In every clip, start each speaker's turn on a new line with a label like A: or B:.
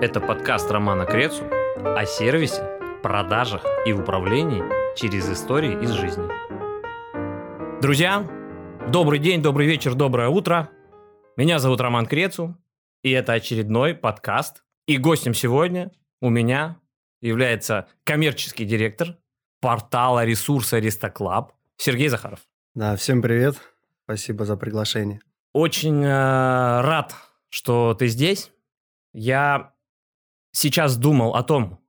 A: Это подкаст Романа Крецу о сервисе, продажах и управлении через истории из жизни. Друзья, добрый день, добрый вечер, доброе утро. Меня зовут Роман Крецу, и это очередной подкаст. И гостем сегодня у меня является коммерческий директор портала ресурса Аристоклаб Сергей Захаров.
B: Да, всем привет. Спасибо за приглашение.
A: Очень э, рад, что ты здесь. Я сейчас думал о том,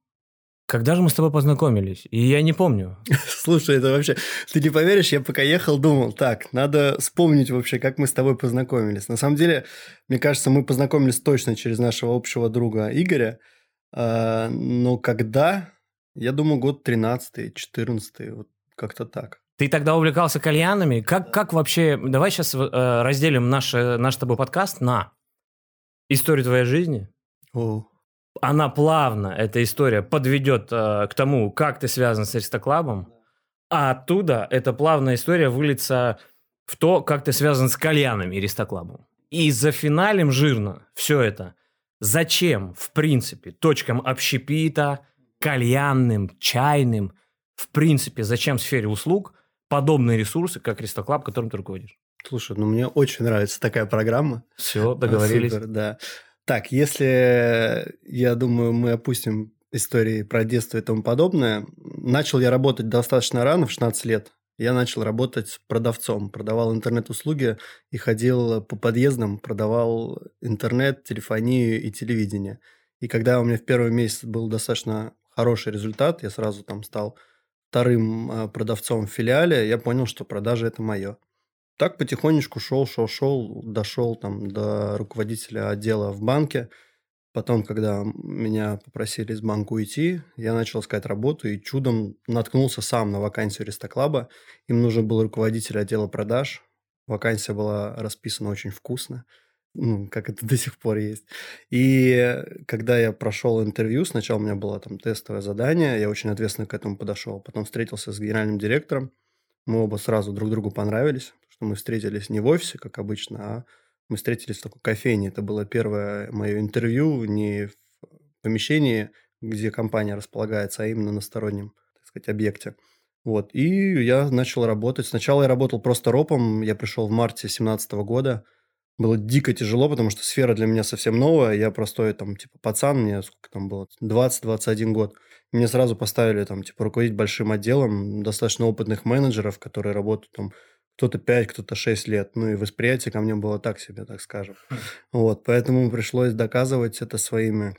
A: когда же мы с тобой познакомились? И я не помню.
B: Слушай, это вообще... Ты не поверишь, я пока ехал, думал, так, надо вспомнить вообще, как мы с тобой познакомились. На самом деле, мне кажется, мы познакомились точно через нашего общего друга Игоря. А, но когда? Я думаю, год 13 14 вот как-то так.
A: Ты тогда увлекался кальянами? Как, как вообще... Давай сейчас э, разделим наш, наш с тобой подкаст на историю твоей жизни.
B: О.
A: Она плавно, эта история, подведет э, к тому, как ты связан с Аристоклабом, а оттуда эта плавная история выльется в то, как ты связан с кальянами Аристоклабом. И за финалем жирно все это. Зачем, в принципе, точкам общепита, кальянным, чайным, в принципе, зачем в сфере услуг подобные ресурсы, как Аристоклаб, которым ты руководишь?
B: Слушай, ну мне очень нравится такая программа.
A: Все, договорились.
B: Супер, да. Так, если, я думаю, мы опустим истории про детство и тому подобное, начал я работать достаточно рано, в 16 лет. Я начал работать продавцом, продавал интернет-услуги и ходил по подъездам, продавал интернет, телефонию и телевидение. И когда у меня в первый месяц был достаточно хороший результат, я сразу там стал вторым а, продавцом в филиале, я понял, что продажи – это мое. Так потихонечку шел, шел, шел, дошел там до руководителя отдела в банке. Потом, когда меня попросили из банка уйти, я начал искать работу и чудом наткнулся сам на вакансию Ристоклаба. Им нужен был руководитель отдела продаж. Вакансия была расписана очень вкусно ну, как это до сих пор есть. И когда я прошел интервью, сначала у меня было там тестовое задание, я очень ответственно к этому подошел. Потом встретился с генеральным директором, мы оба сразу друг другу понравились, что мы встретились не в офисе, как обычно, а мы встретились в такой кофейне. Это было первое мое интервью не в помещении, где компания располагается, а именно на стороннем, так сказать, объекте. Вот. И я начал работать. Сначала я работал просто ропом. Я пришел в марте 2017 года – было дико тяжело, потому что сфера для меня совсем новая. Я простой там, типа, пацан, мне сколько там было, 20-21 год. Мне сразу поставили там, типа, руководить большим отделом достаточно опытных менеджеров, которые работают там кто-то 5, кто-то 6 лет. Ну и восприятие ко мне было так себе, так скажем. Вот, поэтому пришлось доказывать это своими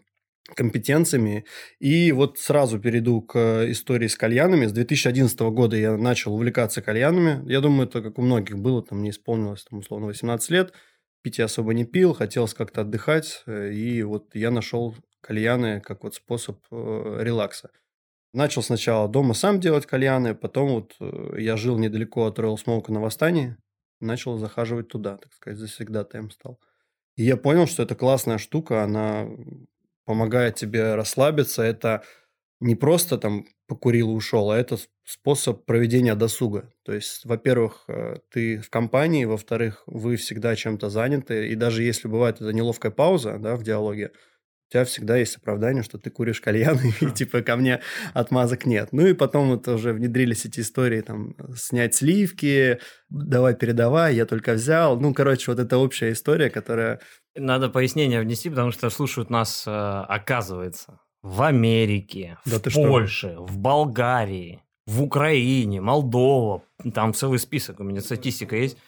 B: компетенциями. И вот сразу перейду к истории с кальянами. С 2011 года я начал увлекаться кальянами. Я думаю, это как у многих было, там мне исполнилось, там, условно, 18 лет – пить я особо не пил, хотелось как-то отдыхать, э, и вот я нашел кальяны как вот способ э, релакса. Начал сначала дома сам делать кальяны, потом вот э, я жил недалеко от Royal Smoke на Восстании, начал захаживать туда, так сказать, завсегдатаем стал. И я понял, что это классная штука, она помогает тебе расслабиться, это не просто там покурил и ушел, а это способ проведения досуга. То есть, во-первых, э, ты в компании, во-вторых, вы всегда чем-то заняты, и даже если бывает это неловкая пауза да, в диалоге, у тебя всегда есть оправдание, что ты куришь кальян, и типа ко мне отмазок нет. Ну и потом это уже внедрились эти истории, там, снять сливки, давай передавай, я только взял. Ну, короче, вот это общая история, которая...
A: Надо пояснение внести, потому что слушают нас, э, оказывается, в Америке, да в Польше, что? в Болгарии, в Украине, Молдова. Там целый список, у меня статистика есть.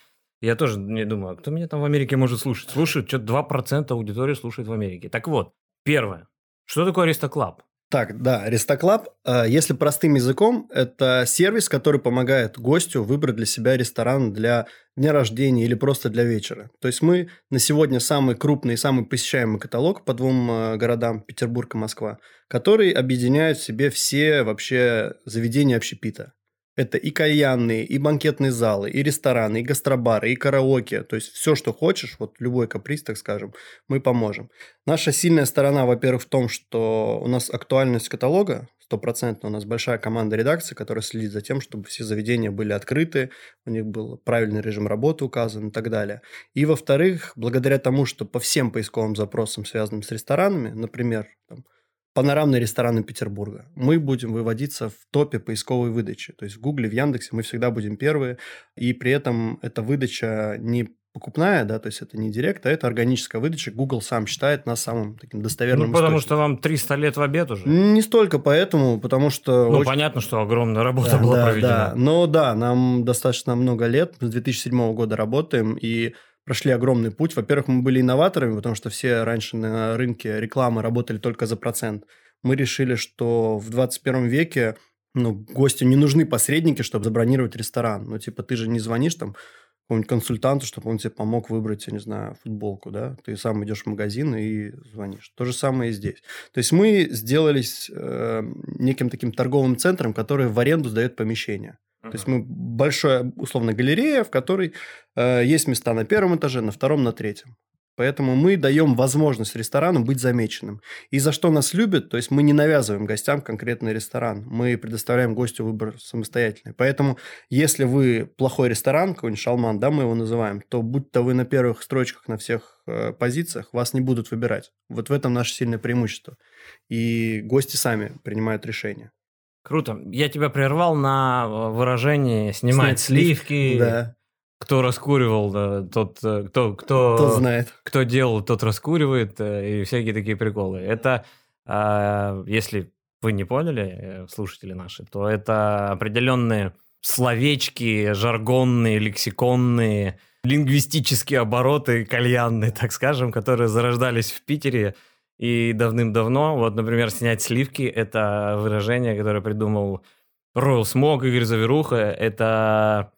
A: Я тоже не думаю, а кто меня там в Америке может слушать? Слушают, что-то 2% аудитории слушает в Америке. Так вот, первое. Что такое Аристоклаб?
B: Так, да, Аристоклаб, э, если простым языком, это сервис, который помогает гостю выбрать для себя ресторан для дня рождения или просто для вечера. То есть мы на сегодня самый крупный и самый посещаемый каталог по двум э, городам, Петербург и Москва, который объединяет в себе все вообще заведения общепита. Это и кальянные, и банкетные залы, и рестораны, и гастробары, и караоке. То есть все, что хочешь, вот любой каприз, так скажем, мы поможем. Наша сильная сторона, во-первых, в том, что у нас актуальность каталога стопроцентно. У нас большая команда редакции, которая следит за тем, чтобы все заведения были открыты, у них был правильный режим работы указан и так далее. И, во-вторых, благодаря тому, что по всем поисковым запросам, связанным с ресторанами, например, там, панорамные рестораны Петербурга. Мы будем выводиться в топе поисковой выдачи. То есть в Гугле, в Яндексе мы всегда будем первые. И при этом эта выдача не покупная, да, то есть это не директ, а это органическая выдача. Google сам считает нас самым таким достоверным
A: Ну, потому
B: источником.
A: что вам 300 лет в обед уже.
B: Не столько поэтому, потому что...
A: Ну,
B: очень-
A: понятно, что огромная работа
B: да,
A: была
B: да,
A: проведена.
B: да. Но да, нам достаточно много лет. Мы с 2007 года работаем и прошли огромный путь. Во-первых, мы были инноваторами, потому что все раньше на рынке рекламы работали только за процент. Мы решили, что в 21 веке ну, гостю не нужны посредники, чтобы забронировать ресторан. Ну, типа, ты же не звонишь там какому-нибудь консультанту, чтобы он тебе помог выбрать, я не знаю, футболку, да? Ты сам идешь в магазин и звонишь. То же самое и здесь. То есть мы сделались э, неким таким торговым центром, который в аренду сдает помещение. То есть мы большая, условно, галерея, в которой э, есть места на первом этаже, на втором, на третьем. Поэтому мы даем возможность ресторану быть замеченным. И за что нас любят, то есть мы не навязываем гостям конкретный ресторан. Мы предоставляем гостю выбор самостоятельный. Поэтому, если вы плохой ресторан, какой-нибудь шалман, да, мы его называем, то будь то вы на первых строчках на всех э, позициях, вас не будут выбирать. Вот в этом наше сильное преимущество. И гости сами принимают решение.
A: Круто. Я тебя прервал на э, выражение «снимать
B: слив-
A: сливки».
B: Да,
A: Кто раскуривал, да, тот, э, кто, кто,
B: кто знает.
A: кто делал, тот раскуривает, э, и всякие такие приколы. Это, а, если вы не поняли, слушатели наши, то это определенные словечки, жаргонные, лексиконные, лингвистические обороты кальянные, так скажем, которые зарождались в Питере и давным-давно. Вот, например, снять сливки – это выражение, которое придумал Royal Smoke, Игорь Заверуха. Это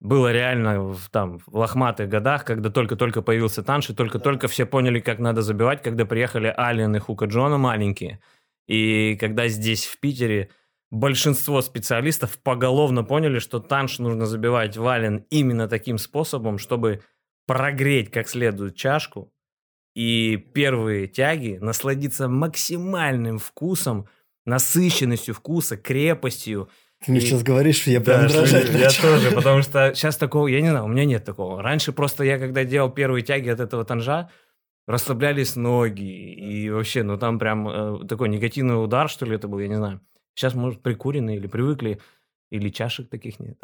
A: было реально в, там, в лохматых годах, когда только-только появился танш, и только-только все поняли, как надо забивать, когда приехали Ален и Хука Джона маленькие. И когда здесь, в Питере, большинство специалистов поголовно поняли, что танш нужно забивать в Ален именно таким способом, чтобы прогреть как следует чашку, и первые тяги насладиться максимальным вкусом, насыщенностью вкуса, крепостью,
B: Ты мне
A: И-
B: сейчас говоришь, я прям
A: да,
B: дрожать
A: я
B: начал.
A: тоже, потому что сейчас такого, я не знаю, у меня нет такого. Раньше просто я, когда делал первые тяги от этого танжа, расслаблялись ноги, и вообще, ну там прям э, такой негативный удар, что ли, это был, я не знаю. Сейчас, может, прикурены или привыкли, или чашек таких нет.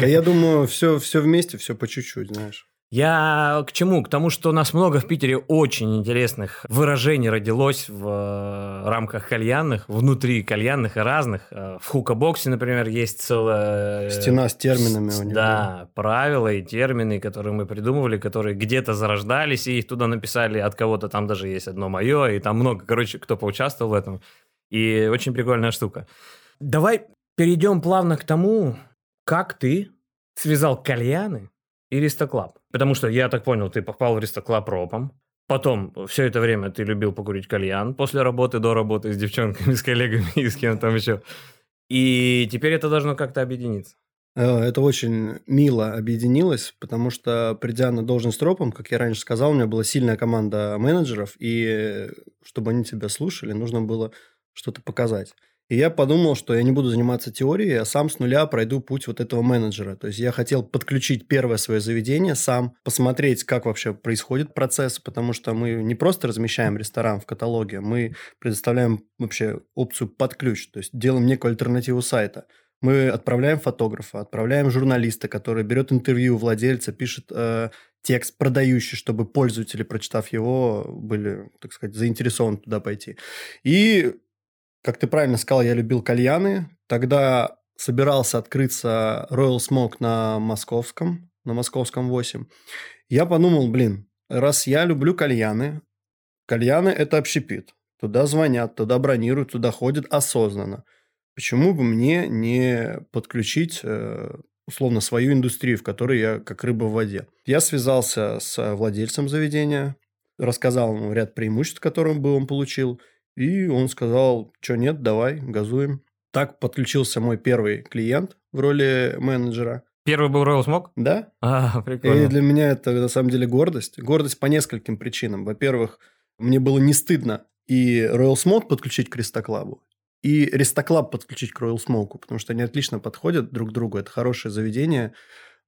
B: Да я думаю, все, все вместе, все по чуть-чуть, знаешь.
A: Я к чему? К тому, что у нас много в Питере очень интересных выражений родилось в э, рамках кальянных, внутри кальянных и разных. Э, В хукабоксе, например, есть целая... э,
B: Стена с терминами у него.
A: Да, правила и термины, которые мы придумывали, которые где-то зарождались, и их туда написали от кого-то, там даже есть одно мое, и там много, короче, кто поучаствовал в этом. И очень прикольная штука. Давай перейдем плавно к тому, как ты связал кальяны и Ристоклаб. Потому что, я так понял, ты попал в Ристоклаб ропом. Потом все это время ты любил покурить кальян после работы, до работы с девчонками, с коллегами и с кем там еще. И теперь это должно как-то объединиться.
B: Э, Это очень мило объединилось, потому что, придя на должность ропом, как я раньше сказал, у меня была сильная команда менеджеров, и э, чтобы они тебя слушали, нужно было что-то показать. И я подумал, что я не буду заниматься теорией, а сам с нуля пройду путь вот этого менеджера. То есть я хотел подключить первое свое заведение сам, посмотреть, как вообще происходит процесс, потому что мы не просто размещаем ресторан в каталоге, мы предоставляем вообще опцию под ключ, то есть делаем некую альтернативу сайта. Мы отправляем фотографа, отправляем журналиста, который берет интервью владельца, пишет э, текст продающий, чтобы пользователи, прочитав его, были, так сказать, заинтересованы туда пойти. И, как ты правильно сказал, я любил кальяны. Тогда собирался открыться Royal Smoke на Московском, на Московском 8. Я подумал, блин, раз я люблю кальяны, кальяны – это общепит. Туда звонят, туда бронируют, туда ходят осознанно. Почему бы мне не подключить э, условно свою индустрию, в которой я как рыба в воде? Я связался с владельцем заведения, рассказал ему ряд преимуществ, которые бы он получил, и он сказал, что нет, давай, газуем. Так подключился мой первый клиент, в роли менеджера.
A: Первый был Royal Smoke?
B: Да.
A: А, прикольно.
B: И для меня это на самом деле гордость. Гордость по нескольким причинам. Во-первых, мне было не стыдно и Royal Smoke подключить к Ристоклабу, и Ристоклаб подключить к Royal Smoke, потому что они отлично подходят друг к другу. Это хорошее заведение.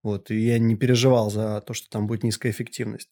B: Вот, и я не переживал за то, что там будет низкая эффективность.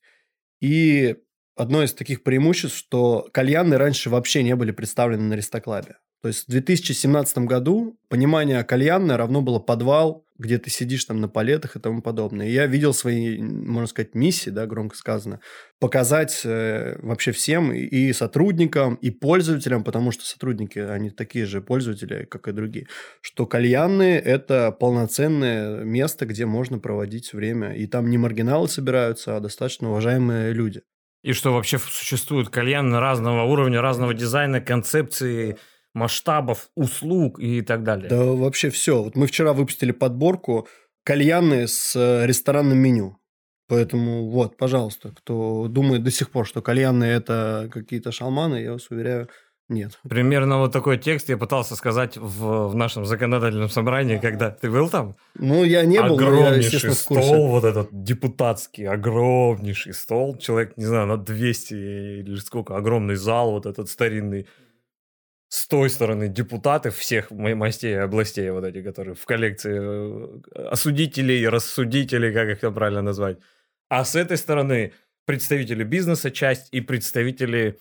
B: И одно из таких преимуществ, что кальяны раньше вообще не были представлены на Ристоклабе. То есть в 2017 году понимание кальянное равно было подвал, где ты сидишь там на палетах и тому подобное. И я видел свои, можно сказать, миссии, да, громко сказано, показать э, вообще всем, и сотрудникам, и пользователям, потому что сотрудники, они такие же пользователи, как и другие, что кальянные – это полноценное место, где можно проводить время. И там не маргиналы собираются, а достаточно уважаемые люди.
A: И что вообще существуют кальяны разного уровня, разного дизайна, концепции – масштабов, услуг и так далее.
B: Да вообще все. Вот мы вчера выпустили подборку кальяны с э, ресторанным меню. Поэтому вот, пожалуйста, кто думает до сих пор, что кальяны это какие-то шалманы, я вас уверяю, нет.
A: Примерно вот такой текст я пытался сказать в, в нашем законодательном собрании, когда ты был там.
B: Ну, я не был,
A: огромнейший я, в курсе. стол, вот этот депутатский, огромнейший стол, человек, не знаю, на 200 или сколько, огромный зал, вот этот старинный с той стороны депутаты всех мастей и областей, вот эти, которые в коллекции э, осудителей, рассудителей, как их там правильно назвать. А с этой стороны представители бизнеса часть и представители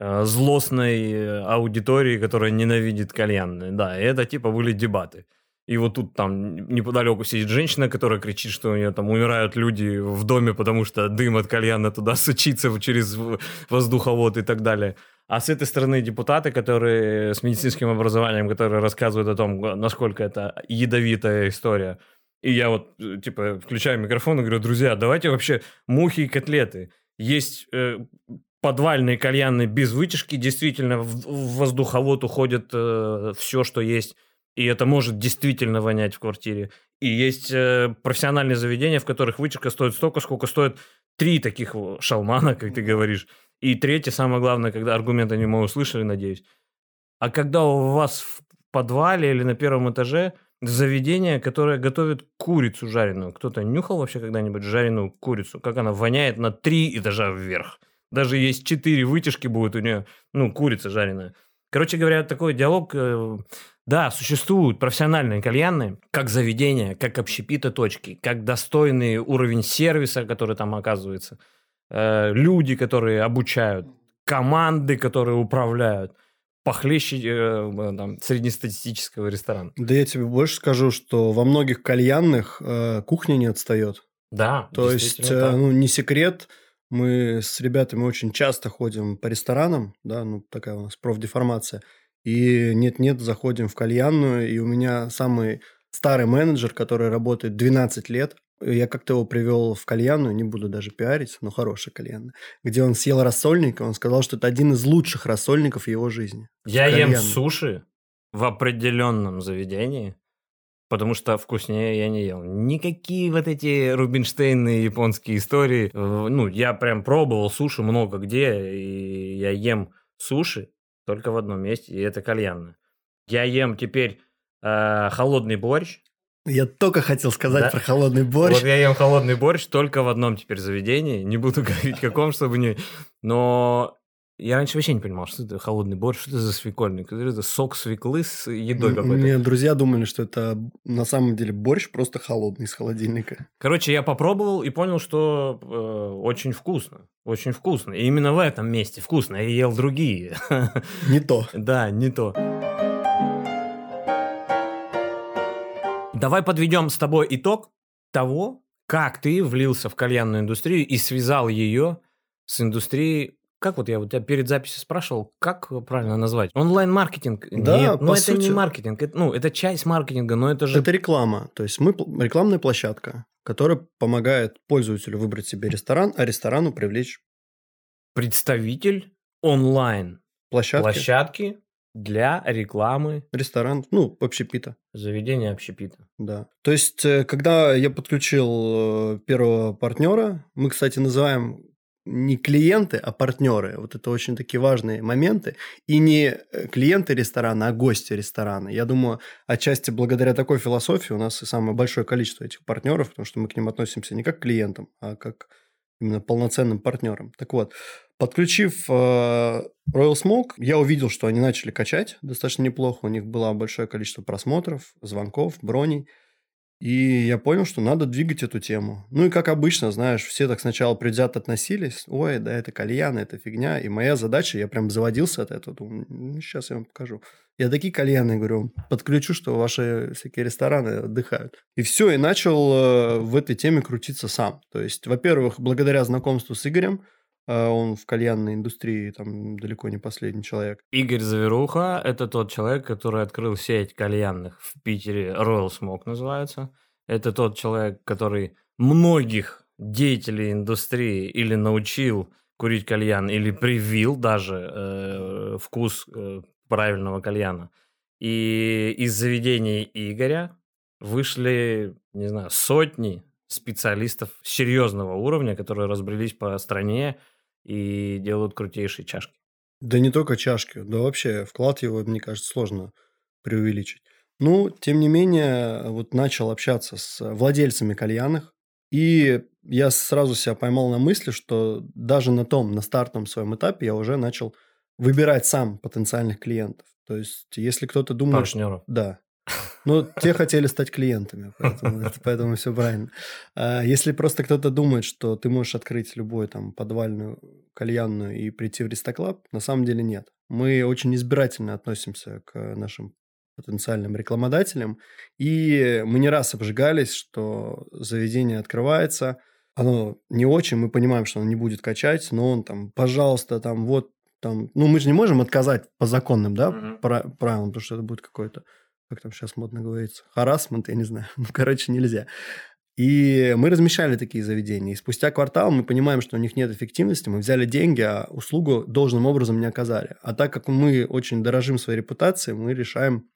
A: злостной э, аудитории, которая ненавидит кальянные. Да, и это типа были дебаты. И вот тут там неподалеку сидит женщина, которая кричит, что у нее там умирают люди в доме, потому что дым от кальяна туда сочится через воздуховод и так далее. А с этой стороны депутаты, которые с медицинским образованием, которые рассказывают о том, насколько это ядовитая история. И я вот, э, типа, включаю микрофон и говорю, друзья, давайте вообще мухи и котлеты. Есть э, подвальные кальяны без вытяжки, действительно в, воздуховод уходит э, все, что есть, и это может действительно вонять в квартире. И есть э, профессиональные заведения, в которых вытяжка стоит столько, сколько стоит три таких шалмана, как ты говоришь. И третье, самое главное, когда аргумент они мы услышали, надеюсь. А когда у вас в подвале или на первом этаже заведение, которое готовит курицу жареную. Кто-то нюхал вообще когда-нибудь жареную курицу? Как она воняет на три этажа вверх? Даже есть четыре вытяжки будет у нее, ну, курица жареная. Короче говоря, такой диалог, э, да, существуют профессиональные кальянные, как заведения, как общепиты точки, как достойный уровень сервиса, который там оказывается – Э, люди, которые обучают, команды, которые управляют, похлеще э, там, среднестатистического ресторана.
B: Да я тебе больше скажу, что во многих кальянных э, кухня не отстает.
A: Да,
B: То есть, э, ну, не секрет, мы с ребятами очень часто ходим по ресторанам, да, ну, такая у нас профдеформация, и нет-нет, заходим в кальянную, и у меня самый старый менеджер, который работает 12 лет, я как-то его привел в кальянную, не буду даже пиарить, но хорошая кальянная, где он съел рассольника, он сказал, что это один из лучших рассольников его жизни.
A: Я ем суши в определенном заведении, потому что вкуснее я не ел. Никакие вот эти Рубинштейны японские истории. Ну, я прям пробовал суши много где, и я ем суши только в одном месте, и это кальянная. Я ем теперь э, холодный борщ,
B: я только хотел сказать да? про холодный борщ.
A: Вот я ем холодный борщ только в одном теперь заведении. Не буду говорить каком, чтобы не... Но я раньше вообще не понимал, что это холодный борщ, что это за свекольник. Это сок свеклы с едой какой-то.
B: Мне друзья думали, что это на самом деле борщ просто холодный из холодильника.
A: Короче, я попробовал и понял, что э, очень вкусно. Очень вкусно. И именно в этом месте вкусно. Я ел другие.
B: Не то.
A: Да, не то. Давай подведем с тобой итог того, как ты влился в кальянную индустрию и связал ее с индустрией как вот я вот тебя перед записью спрашивал, как правильно назвать? Онлайн-маркетинг?
B: Да,
A: Нет,
B: ну
A: это
B: сути...
A: не маркетинг, это, ну это часть маркетинга, но это же...
B: Это реклама, то есть мы рекламная площадка, которая помогает пользователю выбрать себе ресторан, а ресторану привлечь...
A: Представитель онлайн
B: площадки,
A: площадки для рекламы.
B: Ресторан, ну, общепита.
A: Заведение общепита.
B: Да. То есть, э, когда я подключил э, первого партнера, мы, кстати, называем не клиенты, а партнеры. Вот это очень такие важные моменты. И не э, клиенты ресторана, а гости ресторана. Я думаю, отчасти благодаря такой философии у нас и самое большое количество этих партнеров, потому что мы к ним относимся не как к клиентам, а как именно полноценным партнерам. Так вот, подключив э, Royal Smoke, я увидел, что они начали качать достаточно неплохо. У них было большое количество просмотров, звонков, броней. И я понял, что надо двигать эту тему. Ну и как обычно, знаешь, все так сначала предвзято относились. Ой, да это кальян, это фигня. И моя задача, я прям заводился от этого. Думаю, сейчас я вам покажу. Я такие кальяны, говорю, подключу, что ваши всякие рестораны отдыхают. И все, и начал э, в этой теме крутиться сам. То есть, во-первых, благодаря знакомству с Игорем, э, он в кальянной индустрии там далеко не последний человек.
A: Игорь Заверуха – это тот человек, который открыл сеть кальянных в Питере, Royal Smoke называется. Это тот человек, который многих деятелей индустрии или научил курить кальян, или привил даже э, вкус э, правильного кальяна. И из заведений Игоря вышли, не знаю, сотни специалистов серьезного уровня, которые разбрелись по стране и делают крутейшие чашки.
B: Да не только чашки, да вообще вклад его, мне кажется, сложно преувеличить. Ну, тем не менее, вот начал общаться с владельцами кальянных, и я сразу себя поймал на мысли, что даже на том, на стартовом своем этапе я уже начал выбирать сам потенциальных клиентов. То есть, если кто-то думает...
A: Партнеров.
B: Да. Ну, те хотели стать клиентами, поэтому, поэтому все правильно. А если просто кто-то думает, что ты можешь открыть любую там подвальную кальянную и прийти в Ристоклаб, на самом деле нет. Мы очень избирательно относимся к нашим потенциальным рекламодателям, и мы не раз обжигались, что заведение открывается, оно не очень, мы понимаем, что оно не будет качать, но он там, пожалуйста, там вот там, ну, мы же не можем отказать по законным, да, mm-hmm. правилам, потому что это будет какой-то, как там сейчас модно говорится, харасмент, я не знаю. ну, короче, нельзя. И мы размещали такие заведения. И спустя квартал мы понимаем, что у них нет эффективности. Мы взяли деньги, а услугу должным образом не оказали. А так как мы очень дорожим своей репутацией, мы решаем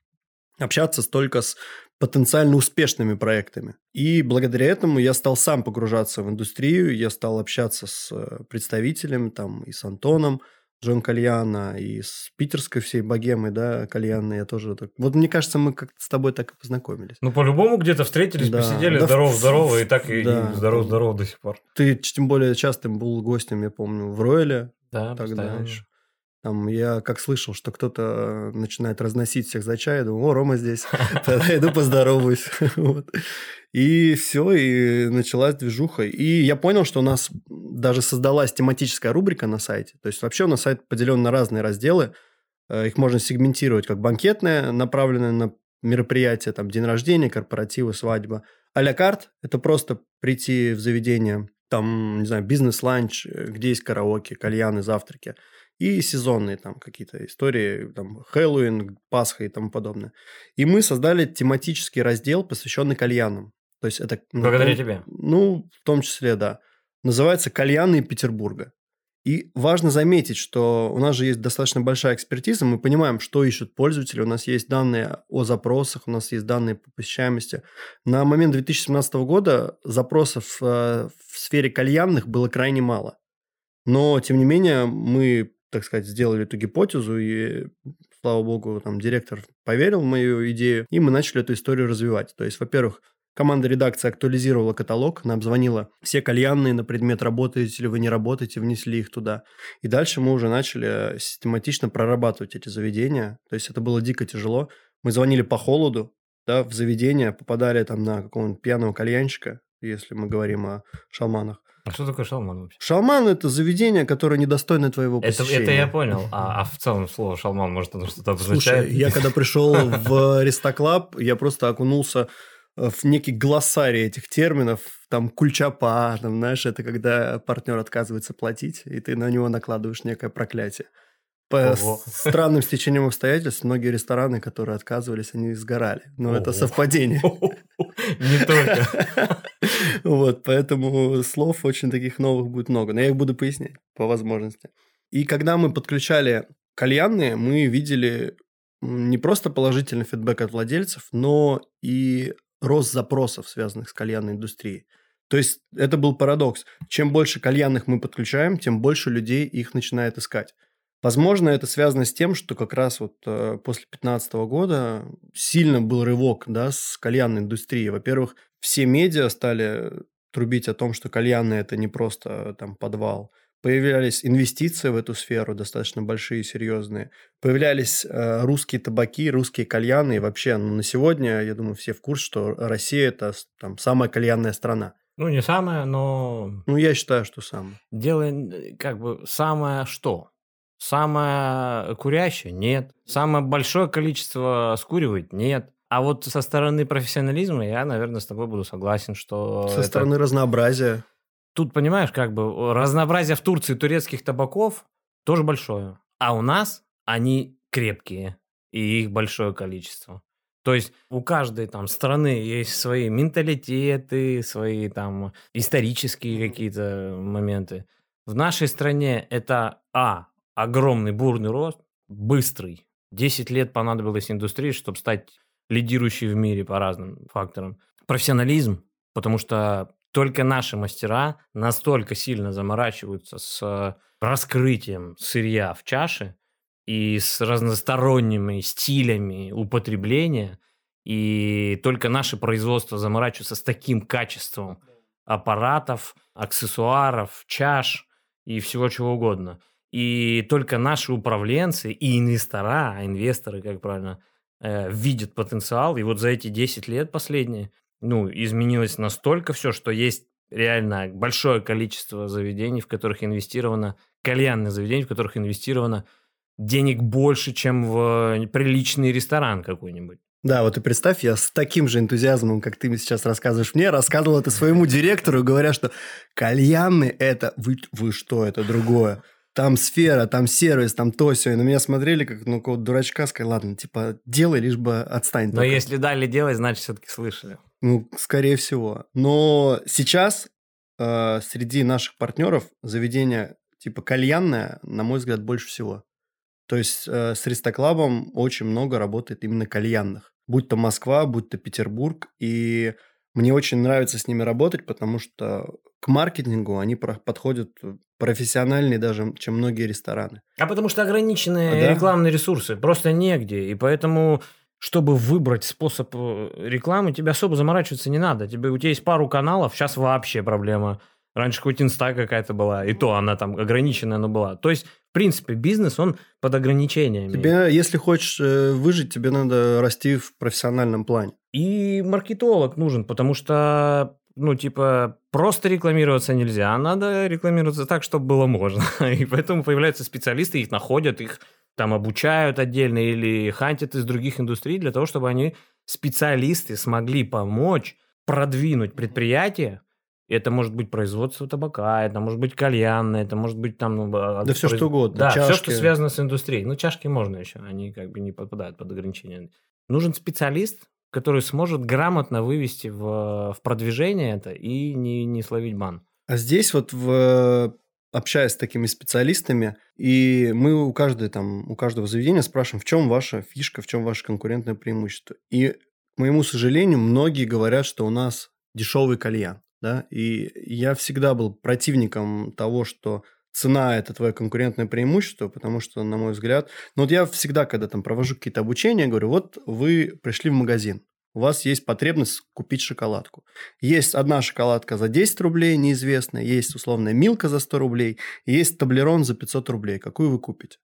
B: общаться только с потенциально успешными проектами. И благодаря этому я стал сам погружаться в индустрию, я стал общаться с э, представителями, там, и с Антоном, Джон Кальяна и с питерской всей богемой, да, Кальяна я тоже так... Вот мне кажется, мы как-то с тобой так и познакомились.
A: Ну, по-любому где-то встретились, да. посидели, да, здорово-здорово, и так и да. здорово-здорово до сих пор.
B: Ты тем более частым был гостем, я помню, в Ройле.
A: Да, тогда еще.
B: Там я как слышал, что кто-то начинает разносить всех за чай, я думаю, о, Рома здесь, тогда иду поздороваюсь. И все, и началась движуха. И я понял, что у нас даже создалась тематическая рубрика на сайте. То есть вообще у нас сайт поделен на разные разделы. Э, их можно сегментировать как банкетное, направленное на мероприятия, там, день рождения, корпоративы, свадьба. А-ля карт – это просто прийти в заведение, там, не знаю, бизнес-ланч, э, где есть караоке, кальяны, завтраки – и сезонные там какие-то истории, там Хэллоуин, Пасха и тому подобное. И мы создали тематический раздел, посвященный кальянам. То есть это...
A: Благодаря ну, тебе.
B: Ну, в том числе, да. Называется «Кальяны Петербурга». И важно заметить, что у нас же есть достаточно большая экспертиза, мы понимаем, что ищут пользователи, у нас есть данные о запросах, у нас есть данные по посещаемости. На момент 2017 года запросов э, в сфере кальянных было крайне мало. Но, тем не менее, мы так сказать, сделали эту гипотезу, и, слава богу, там директор поверил в мою идею, и мы начали эту историю развивать. То есть, во-первых, команда редакции актуализировала каталог, она обзвонила все кальянные на предмет, работаете ли вы, не работаете, внесли их туда. И дальше мы уже начали систематично прорабатывать эти заведения. То есть, это было дико тяжело. Мы звонили по холоду, да, в заведение, попадали там на какого-нибудь пьяного кальянщика, если мы говорим о шалманах.
A: А что такое шалман вообще?
B: Шалман – это заведение, которое недостойно твоего посещения.
A: Это, это я понял. А, а в целом слово шалман, может, оно что-то обозначает?
B: Слушай, я когда пришел в Ристоклаб, я просто окунулся в некий глоссарий этих терминов, там кульчапа, там, знаешь, это когда партнер отказывается платить, и ты на него накладываешь некое проклятие. По Ого. странным стечениям обстоятельств многие рестораны, которые отказывались, они сгорали. Но Ого. это совпадение.
A: Не только.
B: Вот, поэтому слов очень таких новых будет много. Но я их буду пояснять по возможности. И когда мы подключали кальянные, мы видели не просто положительный фидбэк от владельцев, но и рост запросов, связанных с кальянной индустрией. То есть это был парадокс. Чем больше кальянных мы подключаем, тем больше людей их начинает искать. Возможно, это связано с тем, что как раз вот э, после 2015 года сильно был рывок да, с кальянной индустрией. Во-первых, все медиа стали трубить о том, что кальянная – это не просто э, там подвал. Появлялись инвестиции в эту сферу, достаточно большие, серьезные. Появлялись э, русские табаки, русские кальяны. И вообще, ну, на сегодня, я думаю, все в курсе, что Россия – это там, самая кальянная страна.
A: Ну, не самая, но...
B: Ну, я считаю, что самая.
A: Дело как бы самое что? Самое курящее? Нет. Самое большое количество скуривает? Нет. А вот со стороны профессионализма я, наверное, с тобой буду согласен, что...
B: Со это... стороны разнообразия.
A: Тут, понимаешь, как бы разнообразие в Турции турецких табаков тоже большое. А у нас они крепкие, и их большое количество. То есть у каждой там страны есть свои менталитеты, свои там исторические какие-то моменты. В нашей стране это, а, огромный бурный рост, быстрый. 10 лет понадобилось индустрии, чтобы стать лидирующей в мире по разным факторам. Профессионализм, потому что только наши мастера настолько сильно заморачиваются с раскрытием сырья в чаше и с разносторонними стилями употребления, и только наше производство заморачивается с таким качеством аппаратов, аксессуаров, чаш и всего чего угодно. И только наши управленцы и инвестора, а инвесторы, как правильно, э, видят потенциал. И вот за эти 10 лет последние, ну, изменилось настолько все, что есть реально большое количество заведений, в которых инвестировано, кальянных заведений, в которых инвестировано денег больше, чем в приличный ресторан какой-нибудь.
B: Да, вот и представь, я с таким же энтузиазмом, как ты сейчас рассказываешь мне, рассказывал это своему директору, говоря, что кальянный – это... Вы, вы что, это другое? Там сфера, там сервис, там то все. И на меня смотрели как ну какого дурачка, сказали, ладно, типа, делай, лишь бы отстань.
A: Но только. если дали делать, значит, все-таки слышали.
B: Ну, скорее всего. Но сейчас э, среди наших партнеров заведение типа кальянное, на мой взгляд, больше всего. То есть э, с Ристоклабом очень много работает именно кальянных. Будь то Москва, будь то Петербург. И мне очень нравится с ними работать, потому что к маркетингу они подходят профессиональнее даже, чем многие рестораны.
A: А потому что ограниченные а, да? рекламные ресурсы, просто негде. И поэтому, чтобы выбрать способ э, рекламы, тебе особо заморачиваться не надо. Тебе, у тебя есть пару каналов, сейчас вообще проблема. Раньше хоть инста какая-то была, и то она там ограниченная, но была. То есть, в принципе, бизнес, он под ограничениями.
B: Тебе, если хочешь э, выжить, тебе надо расти в профессиональном плане.
A: И маркетолог нужен, потому что ну, типа, просто рекламироваться нельзя, а надо рекламироваться так, чтобы было можно. И поэтому появляются специалисты, их находят, их там обучают отдельно или хантят из других индустрий для того, чтобы они, специалисты, смогли помочь продвинуть предприятие. Это может быть производство табака, это может быть кальянное, это может быть там... Ну,
B: да произ... все что угодно.
A: Да, чашки. все, что связано с индустрией. Ну, чашки можно еще, они как бы не попадают под ограничения. Нужен специалист, который сможет грамотно вывести в, в продвижение это и не, не словить бан.
B: А здесь вот в общаясь с такими специалистами, и мы у каждой там, у каждого заведения спрашиваем, в чем ваша фишка, в чем ваше конкурентное преимущество. И, к моему сожалению, многие говорят, что у нас дешевый кальян, да, и я всегда был противником того, что цена – это твое конкурентное преимущество, потому что, на мой взгляд... Ну, вот я всегда, когда там провожу какие-то обучения, говорю, вот вы пришли в магазин, у вас есть потребность купить шоколадку. Есть одна шоколадка за 10 рублей, неизвестная, есть условная милка за 100 рублей, есть таблерон за 500 рублей. Какую вы купите?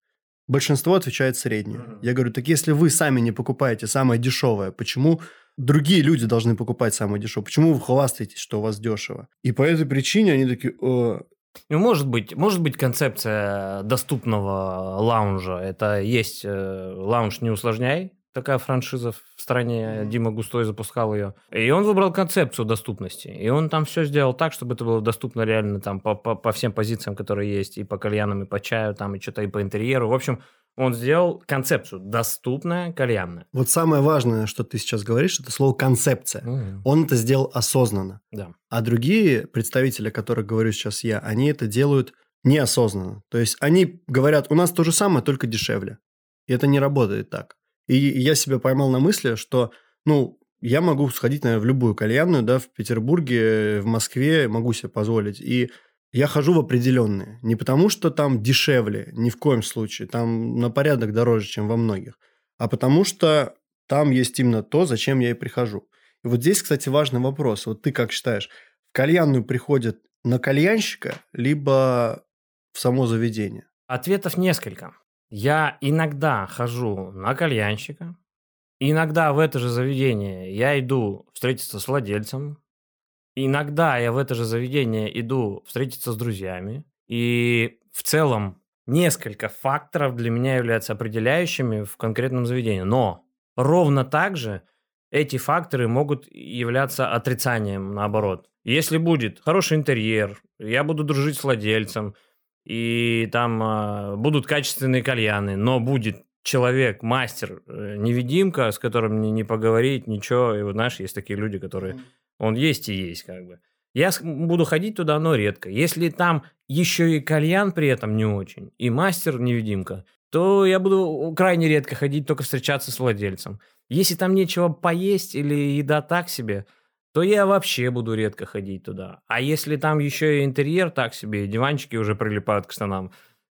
B: Большинство отвечает среднюю. Я говорю, так если вы сами не покупаете самое дешевое, почему другие люди должны покупать самое дешевое? Почему вы хвастаетесь, что у вас дешево? И по этой причине они такие,
A: ну, может быть, может быть концепция доступного лаунжа. Это есть э, лаунж «Не усложняй», такая франшиза в стране, Дима Густой запускал ее. И он выбрал концепцию доступности. И он там все сделал так, чтобы это было доступно реально там по, по, по всем позициям, которые есть, и по кальянам, и по чаю, там, и что-то и по интерьеру. В общем, он сделал концепцию доступная, кальянная.
B: Вот самое важное, что ты сейчас говоришь, это слово концепция. Mm. Он это сделал осознанно.
A: Да.
B: А другие представители, о которых говорю сейчас я, они это делают неосознанно. То есть они говорят, у нас то же самое, только дешевле. И это не работает так. И я себя поймал на мысли, что, ну, я могу сходить, наверное, в любую кальянную, да, в Петербурге, в Москве, могу себе позволить. И я хожу в определенные. Не потому, что там дешевле, ни в коем случае. Там на порядок дороже, чем во многих. А потому что там есть именно то, зачем я и прихожу. И вот здесь, кстати, важный вопрос. Вот ты как считаешь, в кальянную приходят на кальянщика, либо в само заведение?
A: Ответов несколько. Я иногда хожу на кальянщика, иногда в это же заведение я иду встретиться с владельцем, иногда я в это же заведение иду встретиться с друзьями, и в целом несколько факторов для меня являются определяющими в конкретном заведении. Но ровно так же эти факторы могут являться отрицанием, наоборот. Если будет хороший интерьер, я буду дружить с владельцем, и там э, будут качественные кальяны, но будет человек, мастер, э, невидимка, с которым не, не поговорить, ничего. И вот, знаешь, есть такие люди, которые... Он есть и есть, как бы. Я буду ходить туда, но редко. Если там еще и кальян при этом не очень, и мастер-невидимка, то я буду крайне редко ходить, только встречаться с владельцем. Если там нечего поесть или еда так себе, то я вообще буду редко ходить туда. А если там еще и интерьер так себе, и диванчики уже прилипают к стенам,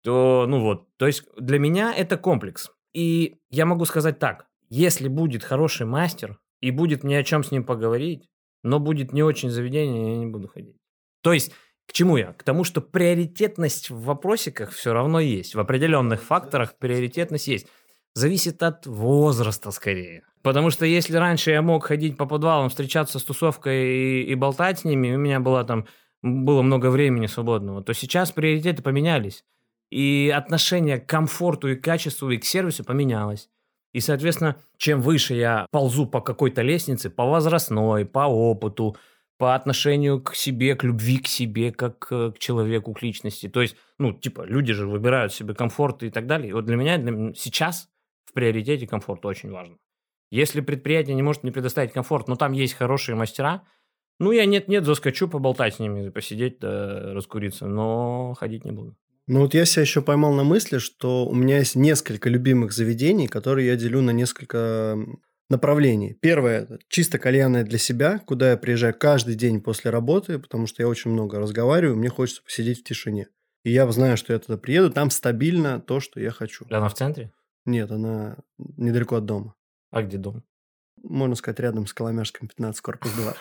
A: то, ну вот, то есть для меня это комплекс. И я могу сказать так, если будет хороший мастер, и будет мне о чем с ним поговорить, но будет не очень заведение, я не буду ходить. То есть, к чему я? К тому, что приоритетность в вопросиках все равно есть. В определенных факторах приоритетность есть. Зависит от возраста скорее. Потому что если раньше я мог ходить по подвалам, встречаться с тусовкой и, и болтать с ними, у меня было там было много времени свободного, то сейчас приоритеты поменялись. И отношение к комфорту и качеству и к сервису поменялось. И, соответственно, чем выше я ползу по какой-то лестнице, по возрастной, по опыту, по отношению к себе, к любви к себе, как э, к человеку, к личности. То есть, ну, типа, люди же выбирают себе комфорт и так далее. И вот для меня для, сейчас в приоритете комфорт очень важно. Если предприятие не может мне предоставить комфорт, но там есть хорошие мастера, ну, я нет-нет, заскочу поболтать с ними, посидеть, да, раскуриться, но ходить не буду.
B: Ну вот я себя еще поймал на мысли, что у меня есть несколько любимых заведений, которые я делю на несколько направлений. Первое – чисто кальянное для себя, куда я приезжаю каждый день после работы, потому что я очень много разговариваю, мне хочется посидеть в тишине. И я знаю, что я туда приеду, там стабильно то, что я хочу.
A: Она в центре?
B: Нет, она недалеко от дома.
A: А где дом?
B: Можно сказать, рядом с Коломяжском 15, корпус 2.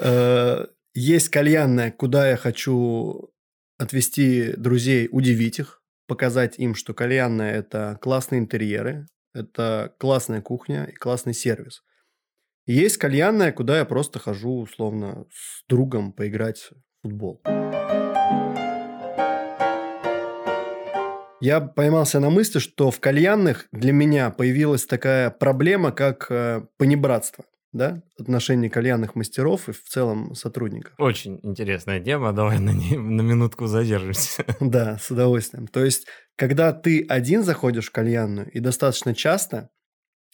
B: Есть кальянная, куда я хочу отвести друзей, удивить их, показать им, что кальянная – это классные интерьеры, это классная кухня и классный сервис. есть кальянная, куда я просто хожу, условно, с другом поиграть в футбол. Я поймался на мысли, что в кальянных для меня появилась такая проблема, как э, понебратство да, отношение кальянных мастеров и в целом сотрудников.
A: Очень интересная тема, давай на, ней, на минутку задержимся.
B: Да, с удовольствием. То есть, когда ты один заходишь в кальянную и достаточно часто,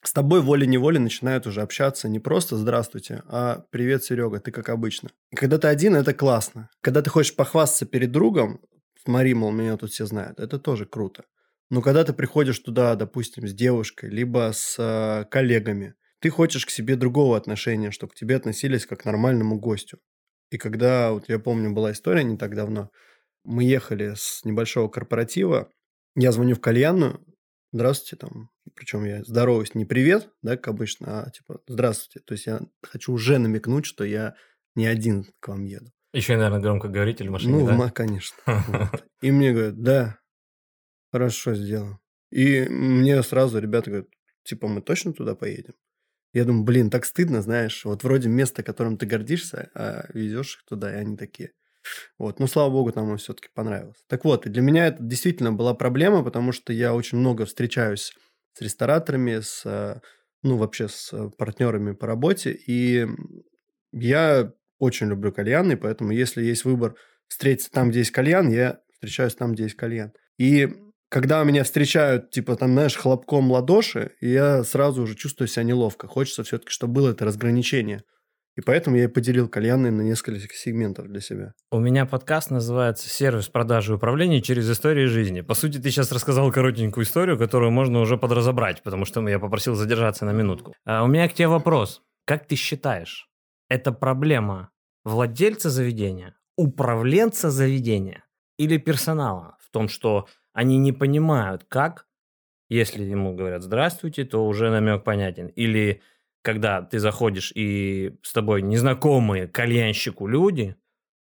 B: с тобой волей-неволей начинают уже общаться не просто «здравствуйте», а «привет, Серега, ты как обычно». И когда ты один, это классно. Когда ты хочешь похвастаться перед другом, смотри, мол, меня тут все знают, это тоже круто. Но когда ты приходишь туда, допустим, с девушкой, либо с э, коллегами, ты хочешь к себе другого отношения, чтобы к тебе относились как к нормальному гостю. И когда, вот я помню, была история не так давно, мы ехали с небольшого корпоратива, я звоню в кальянную, здравствуйте, там, причем я здороваюсь не привет, да, как обычно, а типа здравствуйте. То есть я хочу уже намекнуть, что я не один к вам еду.
A: Еще, наверное, громко говорить или в машине,
B: Ну,
A: да?
B: конечно. И мне говорят, да, хорошо сделано. И мне сразу ребята говорят, типа, мы точно туда поедем? Я думаю, блин, так стыдно, знаешь, вот вроде место, которым ты гордишься, а везешь их туда, и они такие. Вот, но слава богу, там им все-таки понравилось. Так вот, и для меня это действительно была проблема, потому что я очень много встречаюсь с рестораторами, с, э, ну, вообще с партнерами по работе, и я очень люблю кальяны, поэтому если есть выбор встретиться там, где есть кальян, я встречаюсь там, где есть кальян. И когда меня встречают, типа, там, знаешь, хлопком ладоши, я сразу уже чувствую себя неловко. Хочется все-таки, чтобы было это разграничение. И поэтому я и поделил кальянные на несколько сегментов для себя.
A: У меня подкаст называется «Сервис продажи и управления через истории жизни». По сути, ты сейчас рассказал коротенькую историю, которую можно уже подразобрать, потому что я попросил задержаться на минутку. А у меня к тебе вопрос. Как ты считаешь, это проблема владельца заведения, управленца заведения или персонала в том, что они не понимают, как, если ему говорят «здравствуйте», то уже намек понятен. Или когда ты заходишь и с тобой незнакомые кальянщику люди,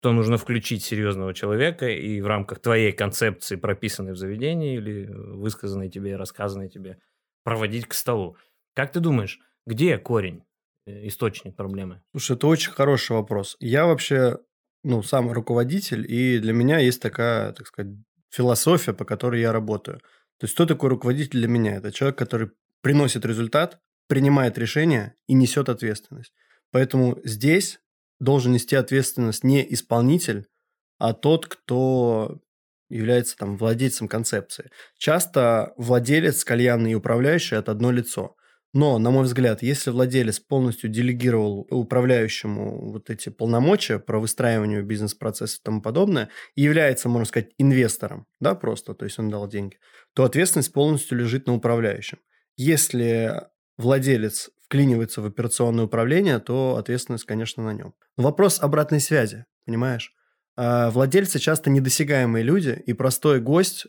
A: то нужно включить серьезного человека и в рамках твоей концепции, прописанной в заведении или высказанной тебе, рассказанной тебе, проводить к столу. Как ты думаешь, где корень, э, источник проблемы?
B: Слушай, это очень хороший вопрос. Я вообще, ну, сам руководитель, и для меня есть такая, так сказать, философия, по которой я работаю. То есть, кто такой руководитель для меня? Это человек, который приносит результат, принимает решения и несет ответственность. Поэтому здесь должен нести ответственность не исполнитель, а тот, кто является там владельцем концепции. Часто владелец кальянный и управляющий – это одно лицо. Но, на мой взгляд, если владелец полностью делегировал управляющему вот эти полномочия про выстраивание бизнес-процесса и тому подобное, и является, можно сказать, инвестором, да, просто, то есть он дал деньги, то ответственность полностью лежит на управляющем. Если владелец вклинивается в операционное управление, то ответственность, конечно, на нем. Но вопрос обратной связи, понимаешь? А владельцы часто недосягаемые люди, и простой гость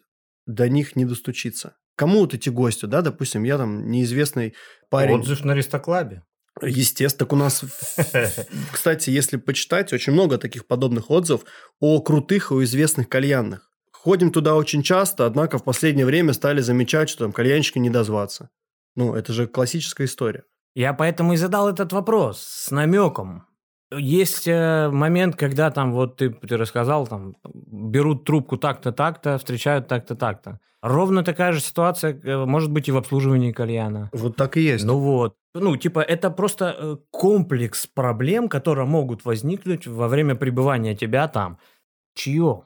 B: до них не достучится. Кому вот эти гости, да, допустим, я там неизвестный парень.
A: Отзыв на Ристоклабе.
B: Естественно, так у нас, кстати, если почитать, очень много таких подобных отзывов о крутых и известных кальянных. Ходим туда очень часто, однако в последнее время стали замечать, что там кальянщики не дозваться. Ну, это же классическая история.
A: Я поэтому и задал этот вопрос с намеком. Есть э, момент, когда там, вот ты, ты рассказал, там, берут трубку так-то, так-то, встречают так-то, так-то. Ровно такая же ситуация э, может быть и в обслуживании кальяна.
B: Вот так и есть.
A: Ну вот. Ну, типа, это просто э, комплекс проблем, которые могут возникнуть во время пребывания тебя там. Чье?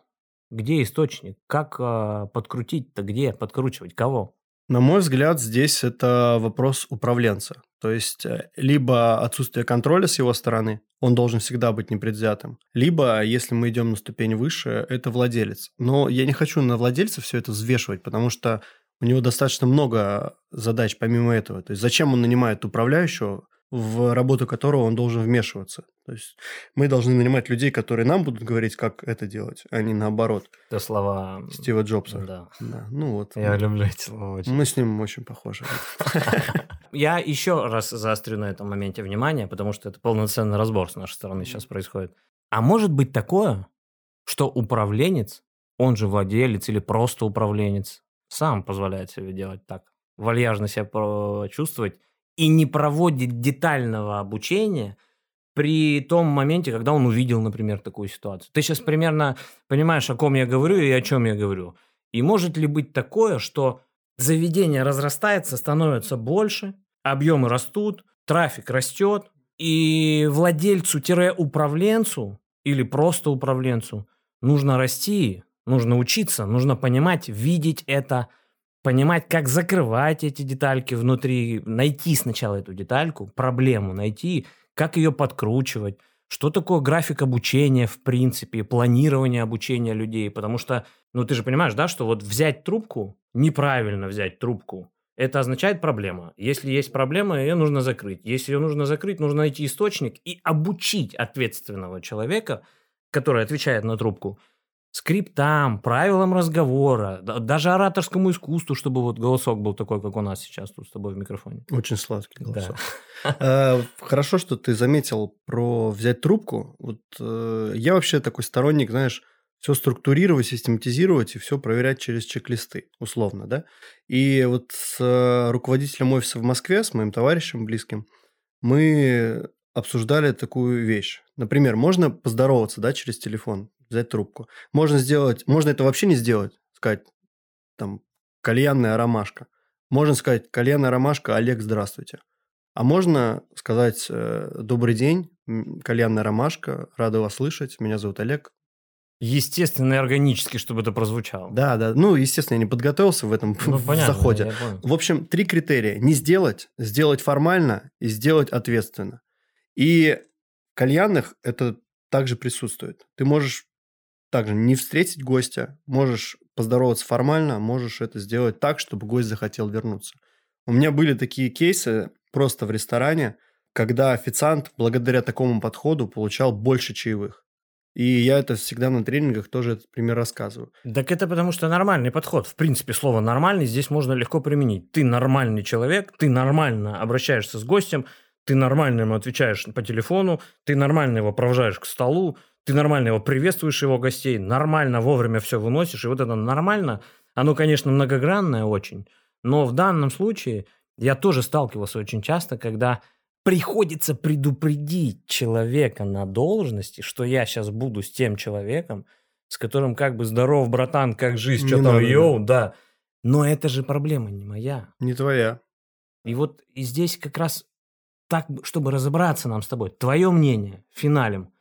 A: Где источник? Как э, подкрутить-то? Где подкручивать? Кого?
B: На мой взгляд, здесь это вопрос управленца. То есть, э, либо отсутствие контроля с его стороны, он должен всегда быть непредвзятым, либо, если мы идем на ступень выше, это владелец. Но я не хочу на владельца все это взвешивать, потому что у него достаточно много задач помимо этого. То есть, зачем он нанимает управляющего, в работу которого он должен вмешиваться. То есть мы должны нанимать людей, которые нам будут говорить, как это делать, а не наоборот.
A: Это слова
B: Стива Джобса.
A: Да.
B: да. Ну вот.
A: Я люблю эти слова очень.
B: Мы с ним очень похожи.
A: Я еще раз заострю на этом моменте внимание, потому что это полноценный разбор с нашей стороны сейчас происходит. А может быть такое, что управленец, он же владелец или просто управленец, сам позволяет себе делать так, вальяжно себя чувствовать, и не проводит детального обучения при том моменте, когда он увидел, например, такую ситуацию. Ты сейчас примерно понимаешь, о ком я говорю и о чем я говорю. И может ли быть такое, что заведение разрастается, становится больше, объемы растут, трафик растет, и владельцу-управленцу или просто управленцу нужно расти, нужно учиться, нужно понимать, видеть это – понимать, как закрывать эти детальки внутри, найти сначала эту детальку, проблему найти, как ее подкручивать, что такое график обучения, в принципе, планирование обучения людей, потому что, ну, ты же понимаешь, да, что вот взять трубку, неправильно взять трубку, это означает проблема. Если есть проблема, ее нужно закрыть. Если ее нужно закрыть, нужно найти источник и обучить ответственного человека, который отвечает на трубку, скриптам, правилам разговора, даже ораторскому искусству, чтобы вот голосок был такой, как у нас сейчас тут с тобой в микрофоне.
B: Очень сладкий голосок. Да. Хорошо, что ты заметил про взять трубку. Вот э, я вообще такой сторонник, знаешь, все структурировать, систематизировать и все проверять через чек-листы, условно, да. И вот с э, руководителем офиса в Москве, с моим товарищем близким, мы обсуждали такую вещь. Например, можно поздороваться, да, через телефон взять трубку. Можно сделать, можно это вообще не сделать, сказать, там, кальянная ромашка. Можно сказать, кальянная ромашка, Олег, здравствуйте. А можно сказать, э, добрый день, кальянная ромашка, рада вас слышать, меня зовут Олег.
A: Естественно и органически, чтобы это прозвучало.
B: Да, да. Ну, естественно, я не подготовился в этом ну, понятно, заходе. В общем, три критерия. Не сделать, сделать формально и сделать ответственно. И кальянных это также присутствует. Ты можешь также не встретить гостя, можешь поздороваться формально, можешь это сделать так, чтобы гость захотел вернуться. У меня были такие кейсы просто в ресторане, когда официант благодаря такому подходу получал больше чаевых. И я это всегда на тренингах тоже этот пример рассказываю.
A: Так это потому что нормальный подход. В принципе, слово «нормальный» здесь можно легко применить. Ты нормальный человек, ты нормально обращаешься с гостем, ты нормально ему отвечаешь по телефону, ты нормально его провожаешь к столу, ты нормально его приветствуешь, его гостей, нормально вовремя все выносишь. И вот это нормально, оно, конечно, многогранное очень, но в данном случае я тоже сталкивался очень часто, когда приходится предупредить человека на должности, что я сейчас буду с тем человеком, с которым как бы здоров, братан, как жизнь, что там, йоу, да. Но это же проблема не моя.
B: Не твоя.
A: И вот и здесь как раз так, чтобы разобраться нам с тобой, твое мнение финалем.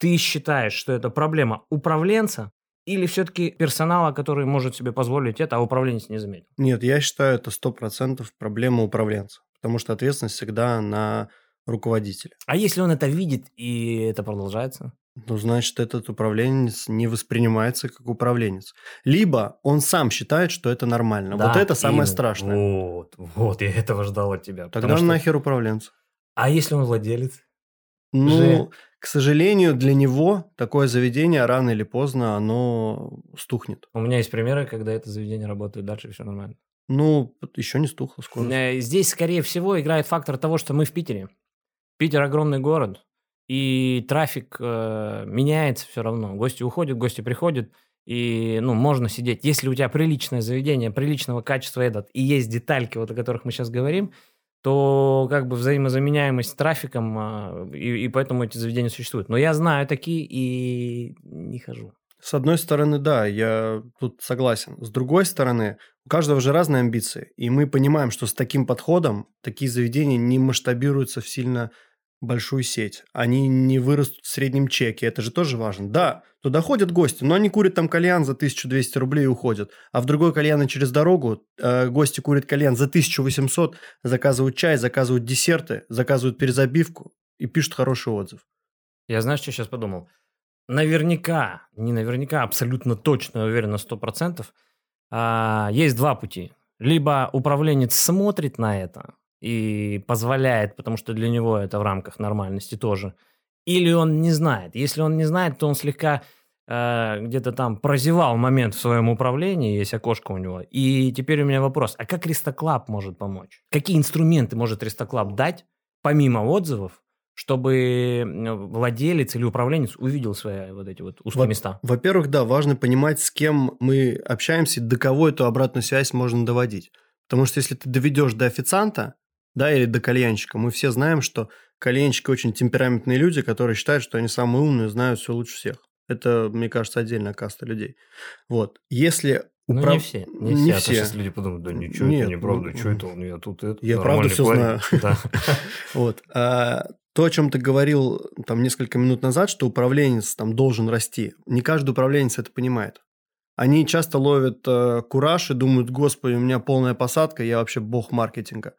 A: Ты считаешь, что это проблема управленца или все-таки персонала, который может себе позволить это, а управленец не заметил?
B: Нет, я считаю, это сто процентов проблема управленца потому что ответственность всегда на руководителя.
A: А если он это видит и это продолжается?
B: Ну, значит, этот управленец не воспринимается как управленец. Либо он сам считает, что это нормально. Да, вот это самое именно. страшное.
A: Вот, вот, я этого ждал от тебя.
B: Тогда что... нахер управленец.
A: А если он владелец?
B: Ну, Же... к сожалению, для него такое заведение рано или поздно оно стухнет.
A: У меня есть примеры, когда это заведение работает дальше, все нормально.
B: Ну, еще не стухло скоро.
A: Э, здесь, скорее всего, играет фактор того, что мы в Питере. Питер огромный город, и трафик э, меняется все равно. Гости уходят, гости приходят, и ну, можно сидеть. Если у тебя приличное заведение, приличного качества этот, и есть детальки, вот о которых мы сейчас говорим, то как бы взаимозаменяемость с трафиком, э, и, и поэтому эти заведения существуют. Но я знаю такие и не хожу.
B: С одной стороны, да, я тут согласен. С другой стороны, у каждого же разные амбиции. И мы понимаем, что с таким подходом такие заведения не масштабируются в сильно большую сеть. Они не вырастут в среднем чеке. Это же тоже важно. Да, туда ходят гости, но они курят там кальян за 1200 рублей и уходят. А в другой кальян через дорогу э, гости курят кальян за 1800, заказывают чай, заказывают десерты, заказывают перезабивку и пишут хороший отзыв.
A: Я знаешь, что сейчас подумал? наверняка, не наверняка, абсолютно точно уверен на 100%, а, есть два пути. Либо управленец смотрит на это и позволяет, потому что для него это в рамках нормальности тоже, или он не знает. Если он не знает, то он слегка э, где-то там прозевал момент в своем управлении, есть окошко у него. И теперь у меня вопрос, а как Ристоклаб может помочь? Какие инструменты может Ристоклаб дать, помимо отзывов, чтобы владелец или управленец увидел свои вот эти вот узкие Во- места?
B: Во-первых, да, важно понимать, с кем мы общаемся, до кого эту обратную связь можно доводить. Потому что если ты доведешь до официанта, да, или до кальянщика, мы все знаем, что кальянщики очень темпераментные люди, которые считают, что они самые умные, знают все лучше всех. Это, мне кажется, отдельная каста людей. Вот. Если
A: ну, не все. Не, не все. А все. Сейчас люди подумают, да ничего, Нет, это неправда, ну, что это он, я тут это.
B: Я правда все парень. знаю. Вот. А, то, о чем ты говорил там несколько минут назад, что управленец там должен расти. Не каждый управленец это понимает. Они часто ловят э, кураж и думают, господи, у меня полная посадка, я вообще бог маркетинга.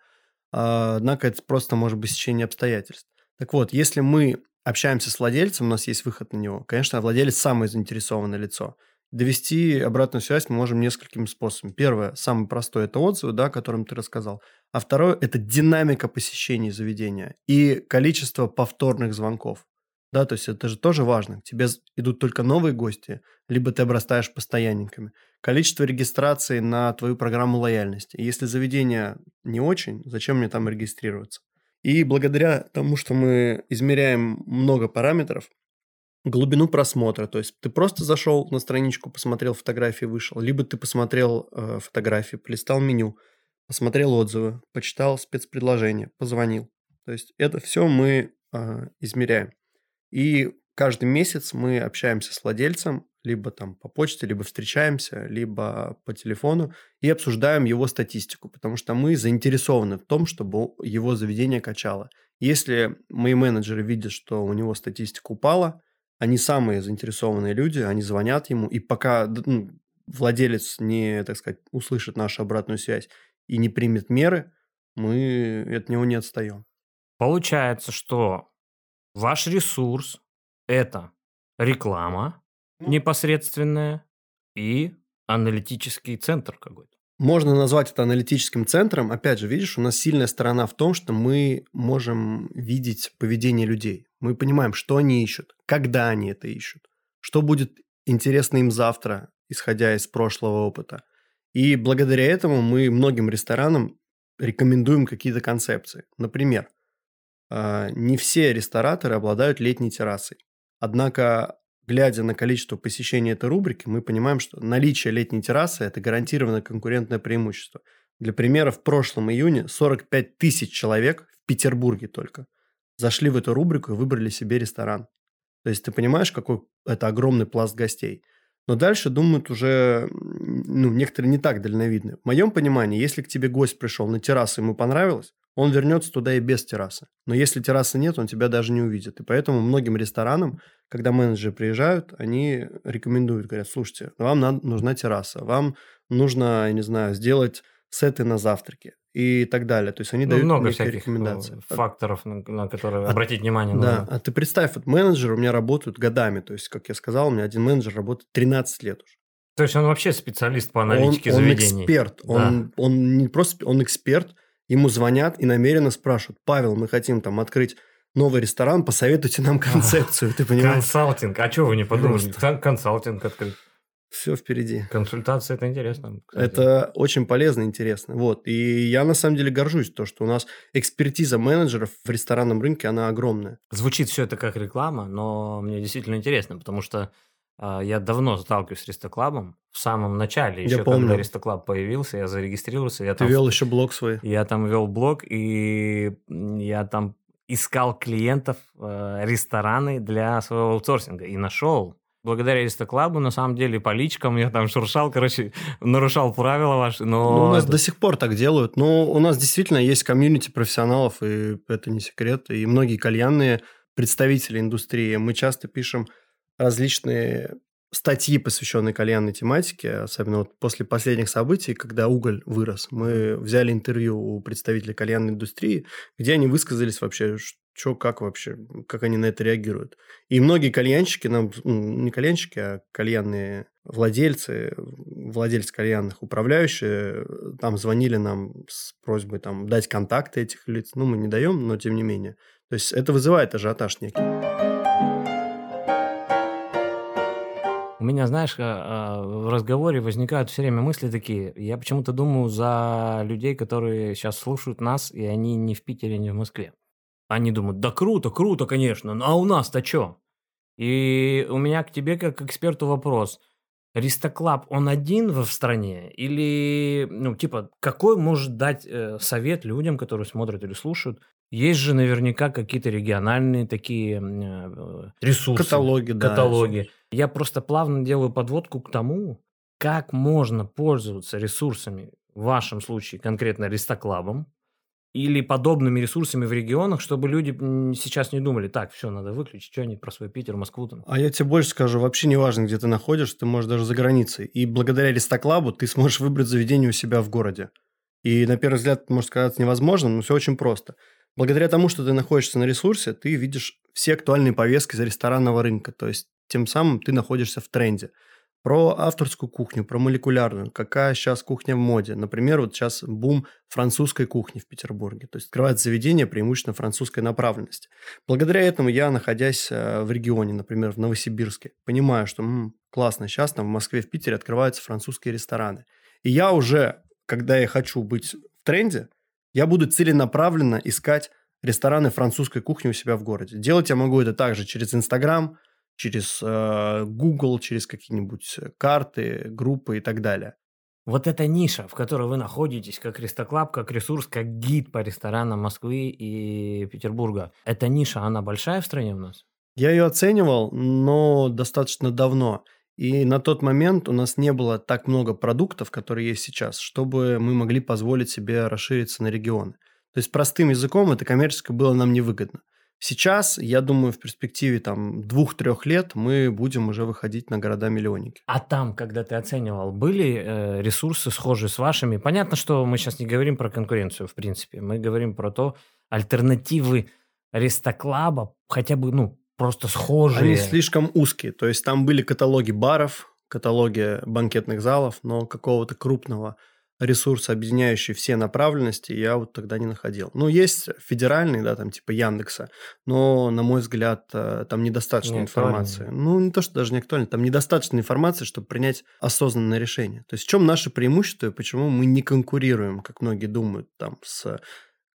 B: А, однако это просто может быть сечение обстоятельств. Так вот, если мы общаемся с владельцем, у нас есть выход на него, конечно, владелец самое заинтересованное лицо – Довести обратную связь мы можем несколькими способами. Первое, самый простой, это отзывы, да, о котором ты рассказал. А второе, это динамика посещений заведения и количество повторных звонков. Да, то есть это же тоже важно. К тебе идут только новые гости, либо ты обрастаешь постоянниками. Количество регистраций на твою программу лояльности. Если заведение не очень, зачем мне там регистрироваться? И благодаря тому, что мы измеряем много параметров, глубину просмотра. То есть ты просто зашел на страничку, посмотрел фотографии, вышел. Либо ты посмотрел э, фотографии, полистал меню, посмотрел отзывы, почитал спецпредложение, позвонил. То есть это все мы э, измеряем. И каждый месяц мы общаемся с владельцем, либо там по почте, либо встречаемся, либо по телефону и обсуждаем его статистику, потому что мы заинтересованы в том, чтобы его заведение качало. Если мои менеджеры видят, что у него статистика упала, они самые заинтересованные люди, они звонят ему, и пока ну, владелец не, так сказать, услышит нашу обратную связь и не примет меры, мы от него не отстаем.
A: Получается, что Ваш ресурс – это реклама
B: Ну.
A: непосредственная и аналитический центр какой-то.
B: Можно назвать это аналитическим центром. Опять же, видишь, у нас сильная сторона в том, что мы можем видеть поведение людей. Мы понимаем, что они ищут, когда они это ищут, что будет интересно им завтра, исходя из прошлого опыта. И благодаря этому мы многим ресторанам рекомендуем какие-то концепции. Например, а, не все рестораторы обладают летней террасой. Однако, глядя на количество посещений этой рубрики, мы понимаем, что наличие летней террасы – это гарантированное конкурентное преимущество. Для примера, в прошлом июне 45 тысяч человек в Петербурге только зашли в эту рубрику и выбрали себе ресторан. То есть ты понимаешь, какой это огромный пласт гостей. Но дальше думают уже, ну, некоторые не так дальновидны. В моем понимании, если к тебе гость пришел на террасу, ему понравилось, он вернется туда и без террасы. Но если террасы нет, он тебя даже не увидит. И поэтому многим ресторанам, когда менеджеры приезжают, они рекомендуют, говорят, слушайте, вам надо, нужна терраса, вам нужно, я не знаю, сделать сеты на завтраки и так далее. То есть они
A: Ну,
B: дают
A: много всяких ну, факторов, на, на которые обратить внимание
B: Да,
A: нужно.
B: а ты представь, вот менеджеры у меня работают годами. То есть, как я сказал, у меня один менеджер работает 13 лет уже.
A: То есть он вообще специалист по аналитике
B: он, он
A: заведений.
B: эксперт.
A: Да.
B: Он, он не просто, он эксперт. Ему звонят и намеренно спрашивают, Павел, мы хотим там открыть новый ресторан, посоветуйте нам концепцию, ты понимаешь?
A: Консалтинг. А что вы не подумали?
B: Просто.
A: Консалтинг открыть.
B: Все впереди.
A: Консультация это интересно. кстати.
B: Это очень полезно, интересно. Вот. И я на самом деле горжусь, то, что у нас экспертиза менеджеров в ресторанном рынке, она огромная.
A: Звучит все это как реклама, но мне действительно интересно, потому что я давно сталкиваюсь с Ристоклабом. В самом начале,
B: Я
A: еще
B: помню.
A: когда Ристоклаб появился, я зарегистрировался, я
B: Ты
A: там,
B: вел еще блог свой.
A: я там вел блог, и я там искал клиентов, э, рестораны для своего аутсорсинга, и нашел. Благодаря Ристоклабу, на самом деле, по личкам я там шуршал, короче, нарушал правила ваши, но...
B: Ну, у нас
A: это-
B: до сих пор так делают. Но у нас действительно есть комьюнити профессионалов, и это не секрет. И многие кальянные представители индустрии. Мы часто пишем различные статьи, посвященные кальянной тематике, особенно вот после последних событий, когда уголь вырос. Мы взяли интервью у представителей кальянной индустрии, где они высказались вообще, что, как вообще, как они на это реагируют. И многие кальянщики нам, не кальянщики, а кальянные владельцы, владельцы кальянных, управляющие, э, там звонили нам с просьбой там, дать контакты этих лиц. Ну, мы не даем, но тем не менее. То есть это вызывает ажиотаж некий.
A: У меня, знаешь, а, а, в разговоре возникают все время мысли такие. Я почему-то думаю за людей, которые сейчас слушают нас, и они не в Питере, не в Москве. Они думают, да круто, круто, конечно, ну а у нас-то что? И у меня к тебе, как к эксперту, вопрос. Ристоклаб, он один в стране? Или, ну, типа, какой может дать э, совет людям, которые смотрят или слушают? Есть же наверняка какие-то региональные такие э, ресурсы.
B: Каталоги, да.
A: Каталоги. Я просто плавно делаю подводку к тому, как можно пользоваться ресурсами, в вашем случае конкретно Ристоклабом, или подобными ресурсами в регионах, чтобы люди сейчас не думали, так, все, надо выключить, что они про свой Питер, Москву там.
B: А я тебе больше скажу, вообще не важно, где ты находишься, ты можешь даже за границей. И благодаря Ристоклабу ты сможешь выбрать заведение у себя в городе. И на первый взгляд может казаться невозможным, но все очень просто. Благодаря тому, что ты находишься на ресурсе, ты видишь все актуальные повестки за ресторанного рынка. То есть тем самым ты находишься в тренде. Про авторскую кухню, про молекулярную, какая сейчас кухня в моде. Например, вот сейчас бум французской кухни в Петербурге. То есть открывается заведение преимущественно французской направленности. Благодаря этому я, находясь э, в регионе, например, в Новосибирске, понимаю, что м, классно, сейчас там в Москве, в Питере открываются французские рестораны. И я уже, когда я хочу быть в тренде, я буду целенаправленно искать рестораны французской кухни у себя в городе. Делать я могу это также через Инстаграм, через э, Google, через какие-нибудь э, карты, группы и так далее.
A: Вот эта ниша, в которой вы находитесь, как Ристоклаб, как ресурс, как гид по ресторанам Москвы и Петербурга, эта ниша, она большая в стране у нас?
B: Я ее оценивал, но достаточно давно. И на тот момент у нас не было так много продуктов, которые есть сейчас, чтобы мы могли позволить себе расшириться на регионы. То есть простым языком это коммерческое было нам невыгодно. Сейчас, я думаю, в перспективе там двух-трех лет мы будем уже выходить на города-миллионники.
A: А там, когда ты оценивал, были э, ресурсы схожие с вашими? Понятно, что мы сейчас не говорим про конкуренцию, в принципе. Мы говорим про то, альтернативы Рестоклаба хотя бы, ну, просто схожие.
B: Они слишком узкие. То есть там были каталоги баров, каталоги банкетных залов, но какого-то крупного ресурса, объединяющий все направленности, я вот тогда не находил. Ну, есть федеральный, да, там типа Яндекса, но, на мой взгляд, э, там недостаточно не информации. Ну, не то, что даже не актуально, там недостаточно информации, чтобы принять осознанное решение. То есть в чем наше преимущество и почему мы не конкурируем, как многие думают, там, с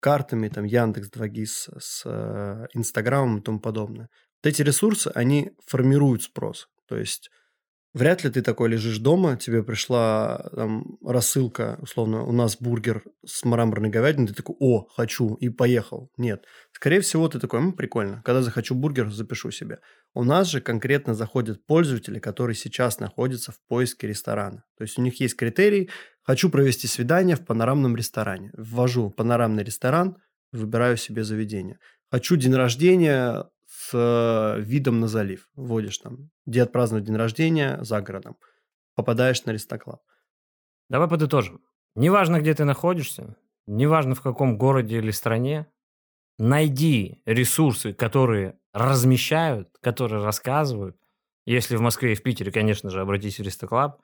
B: картами, там, Яндекс, 2GIS, с э, Инстаграмом и тому подобное. Эти ресурсы, они формируют спрос. То есть Вряд ли ты такой лежишь дома, тебе пришла там рассылка, условно, у нас бургер с мраморной говядиной, ты такой, о, хочу, и поехал. Нет. Скорее всего, ты такой, ну, прикольно, когда захочу бургер, запишу себе. У нас же конкретно заходят пользователи, которые сейчас находятся в поиске ресторана. То есть у них есть критерий, хочу провести свидание в панорамном ресторане. Ввожу панорамный ресторан, выбираю себе заведение. Хочу день рождения э, видом на залив. Вводишь там, где отпраздновать день рождения за городом. Попадаешь на Ристоклаб.
A: Давай подытожим. Неважно, где ты находишься, неважно, в каком городе или стране, найди ресурсы, которые размещают, которые рассказывают. Если в Москве и в Питере, конечно же, обратись в Ристоклаб.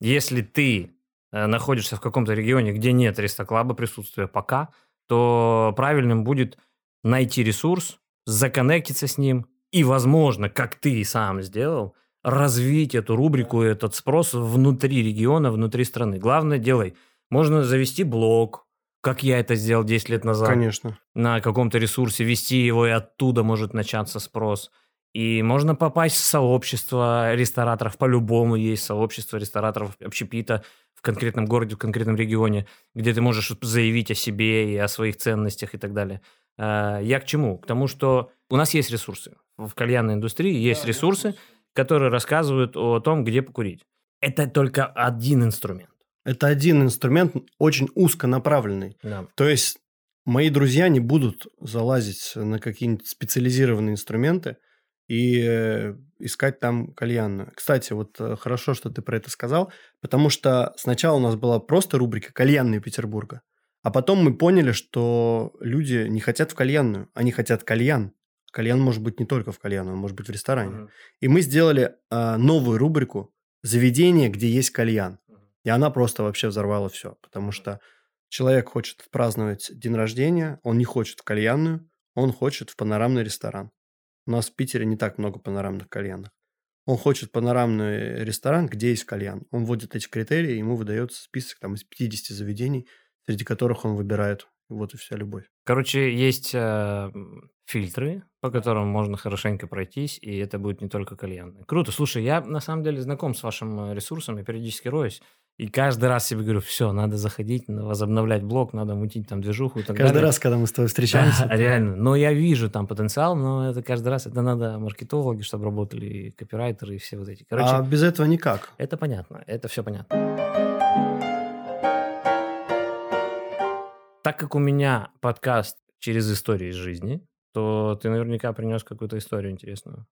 A: Если ты э, находишься в каком-то регионе, где нет Ристоклаба присутствия пока, то правильным будет найти ресурс, законнектиться с ним и, возможно, как ты и сам сделал, развить эту рубрику, этот спрос внутри региона, внутри страны. Главное, делай. Можно завести блог, как я это сделал 10 лет назад.
B: Конечно.
A: На каком-то ресурсе, вести его, и оттуда может начаться спрос. И можно попасть в сообщество рестораторов, по-любому есть сообщество рестораторов общепита в конкретном городе, в конкретном регионе, где ты можешь заявить о себе и о своих ценностях и так далее. Э, я к чему? К тому, что у нас есть ресурсы. В кальянной индустрии есть ресурсы, которые рассказывают о том, где покурить. Это только один инструмент.
B: Это один инструмент, очень узконаправленный.
A: Да.
B: То есть мои друзья не будут залазить на какие-нибудь специализированные инструменты и э, искать там кальянную. Кстати, вот э, хорошо, что ты про это сказал, потому что сначала у нас была просто рубрика «Кальянные Петербурга», а потом мы поняли, что люди не хотят в кальянную, они хотят кальян. Кальян может быть не только в кальяну, он может быть в ресторане. Uh-huh. И мы сделали э, новую рубрику «Заведение, где есть кальян». Uh-huh. И она просто вообще взорвала все, потому что человек хочет праздновать день рождения, он не хочет в кальянную, он хочет в панорамный ресторан. У нас в Питере не так много панорамных кальянов. Он хочет панорамный ресторан, где есть кальян. Он вводит эти критерии, ему выдается список там, из 50 заведений – среди которых он выбирает. Вот и вся любовь.
A: Короче, есть э, фильтры, по которым можно хорошенько пройтись, и это будет не только кальянный. Круто. Слушай, я на самом деле знаком с вашим э, ресурсом, я периодически роюсь. И каждый раз себе говорю, все, надо заходить, возобновлять блог, надо мутить там движуху и так
B: каждый
A: далее.
B: раз, когда мы с тобой встречаемся.
A: Да, реально. Но я вижу там потенциал, но это каждый раз, это надо маркетологи, чтобы работали, и копирайтеры, и все вот эти.
B: Короче, а без этого никак.
A: Это понятно, это все понятно. Так как у меня подкаст через истории из жизни, то ты наверняка принес какую-то историю интересную.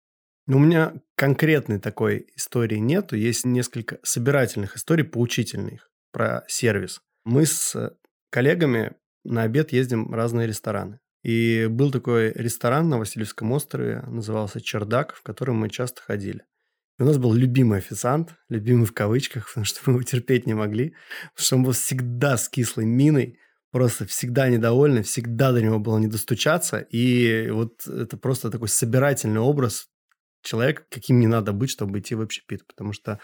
B: У меня конкретной такой истории нету. Есть несколько собирательных историй, поучительных про сервис. Мы с коллегами на обед ездим в разные рестораны. И был такой ресторан на Васильевском острове, назывался «Чердак», в который мы часто ходили. И у нас был любимый официант, любимый в кавычках, потому что мы его терпеть не могли, потому что он был всегда с кислой миной, просто всегда недовольный, всегда до него было не достучаться. И вот это просто такой собирательный образ человека, каким не надо быть, чтобы идти в общепит. Потому что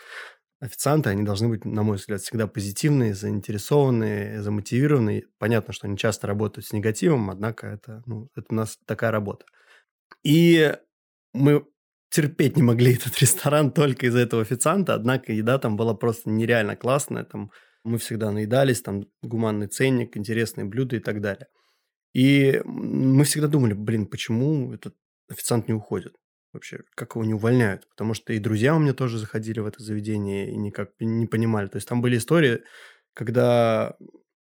B: официанты, они должны быть, на мой взгляд, всегда позитивные, заинтересованные, замотивированные. Понятно, что они часто работают с негативом, однако это, ну, это у нас такая работа. И мы терпеть не могли этот ресторан только из-за этого официанта, однако еда там была просто нереально классная, там мы всегда наедались, там гуманный ценник, интересные блюда и так далее. И мы всегда думали, блин, почему этот официант не уходит? Вообще, как его не увольняют? Потому что и друзья у меня тоже заходили в это заведение и никак не понимали. То есть там были истории, когда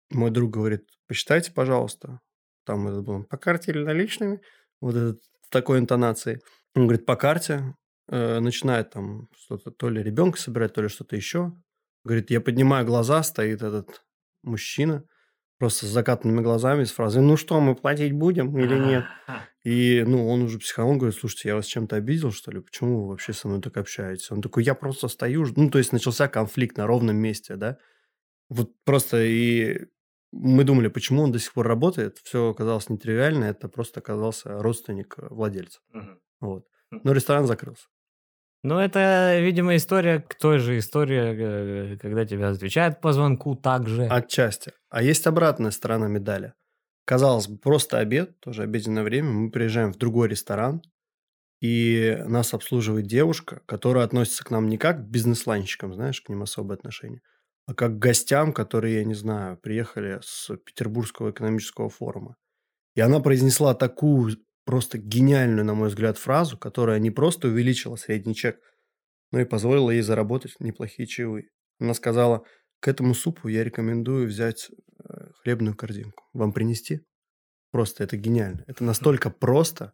B: мой друг говорит, посчитайте, пожалуйста, там это было по карте или наличными, вот этот, такой интонацией. Он говорит, по карте, э, начинает там что-то, то ли ребенка собирать, то ли что-то еще. Говорит, я поднимаю глаза, стоит этот мужчина. Просто с закатанными глазами, с фразой «Ну что, мы платить будем или нет?» И, ну, он уже психолог говорит, слушайте, я вас чем-то обидел, что ли? Почему вы вообще со мной так общаетесь? Он такой, я просто стою, ну, то есть начался конфликт на ровном месте, да? Вот просто и мы думали, почему он до сих пор работает. Все оказалось нетривиально, это просто оказался родственник э, владельца. Угу. Вот. Но ресторан закрылся.
A: Ну, это, видимо, история к той же истории, э, когда тебя отвечают по звонку также.
B: Отчасти. А есть обратная сторона медали. Казалось бы, просто обед, тоже обеденное время, мы приезжаем в другой ресторан, и нас обслуживает девушка, которая относится к нам не как к бизнес-ланщикам, знаешь, к ним особое отношение, а как к гостям, которые, я не знаю, приехали с Петербургского экономического форума. И она произнесла такую просто гениальную, на мой взгляд, фразу, которая не просто увеличила средний чек, но и позволила ей заработать неплохие чаевые. Она сказала, к этому супу я рекомендую взять э, хлебную корзинку. Вам принести? Просто это гениально. Это настолько просто.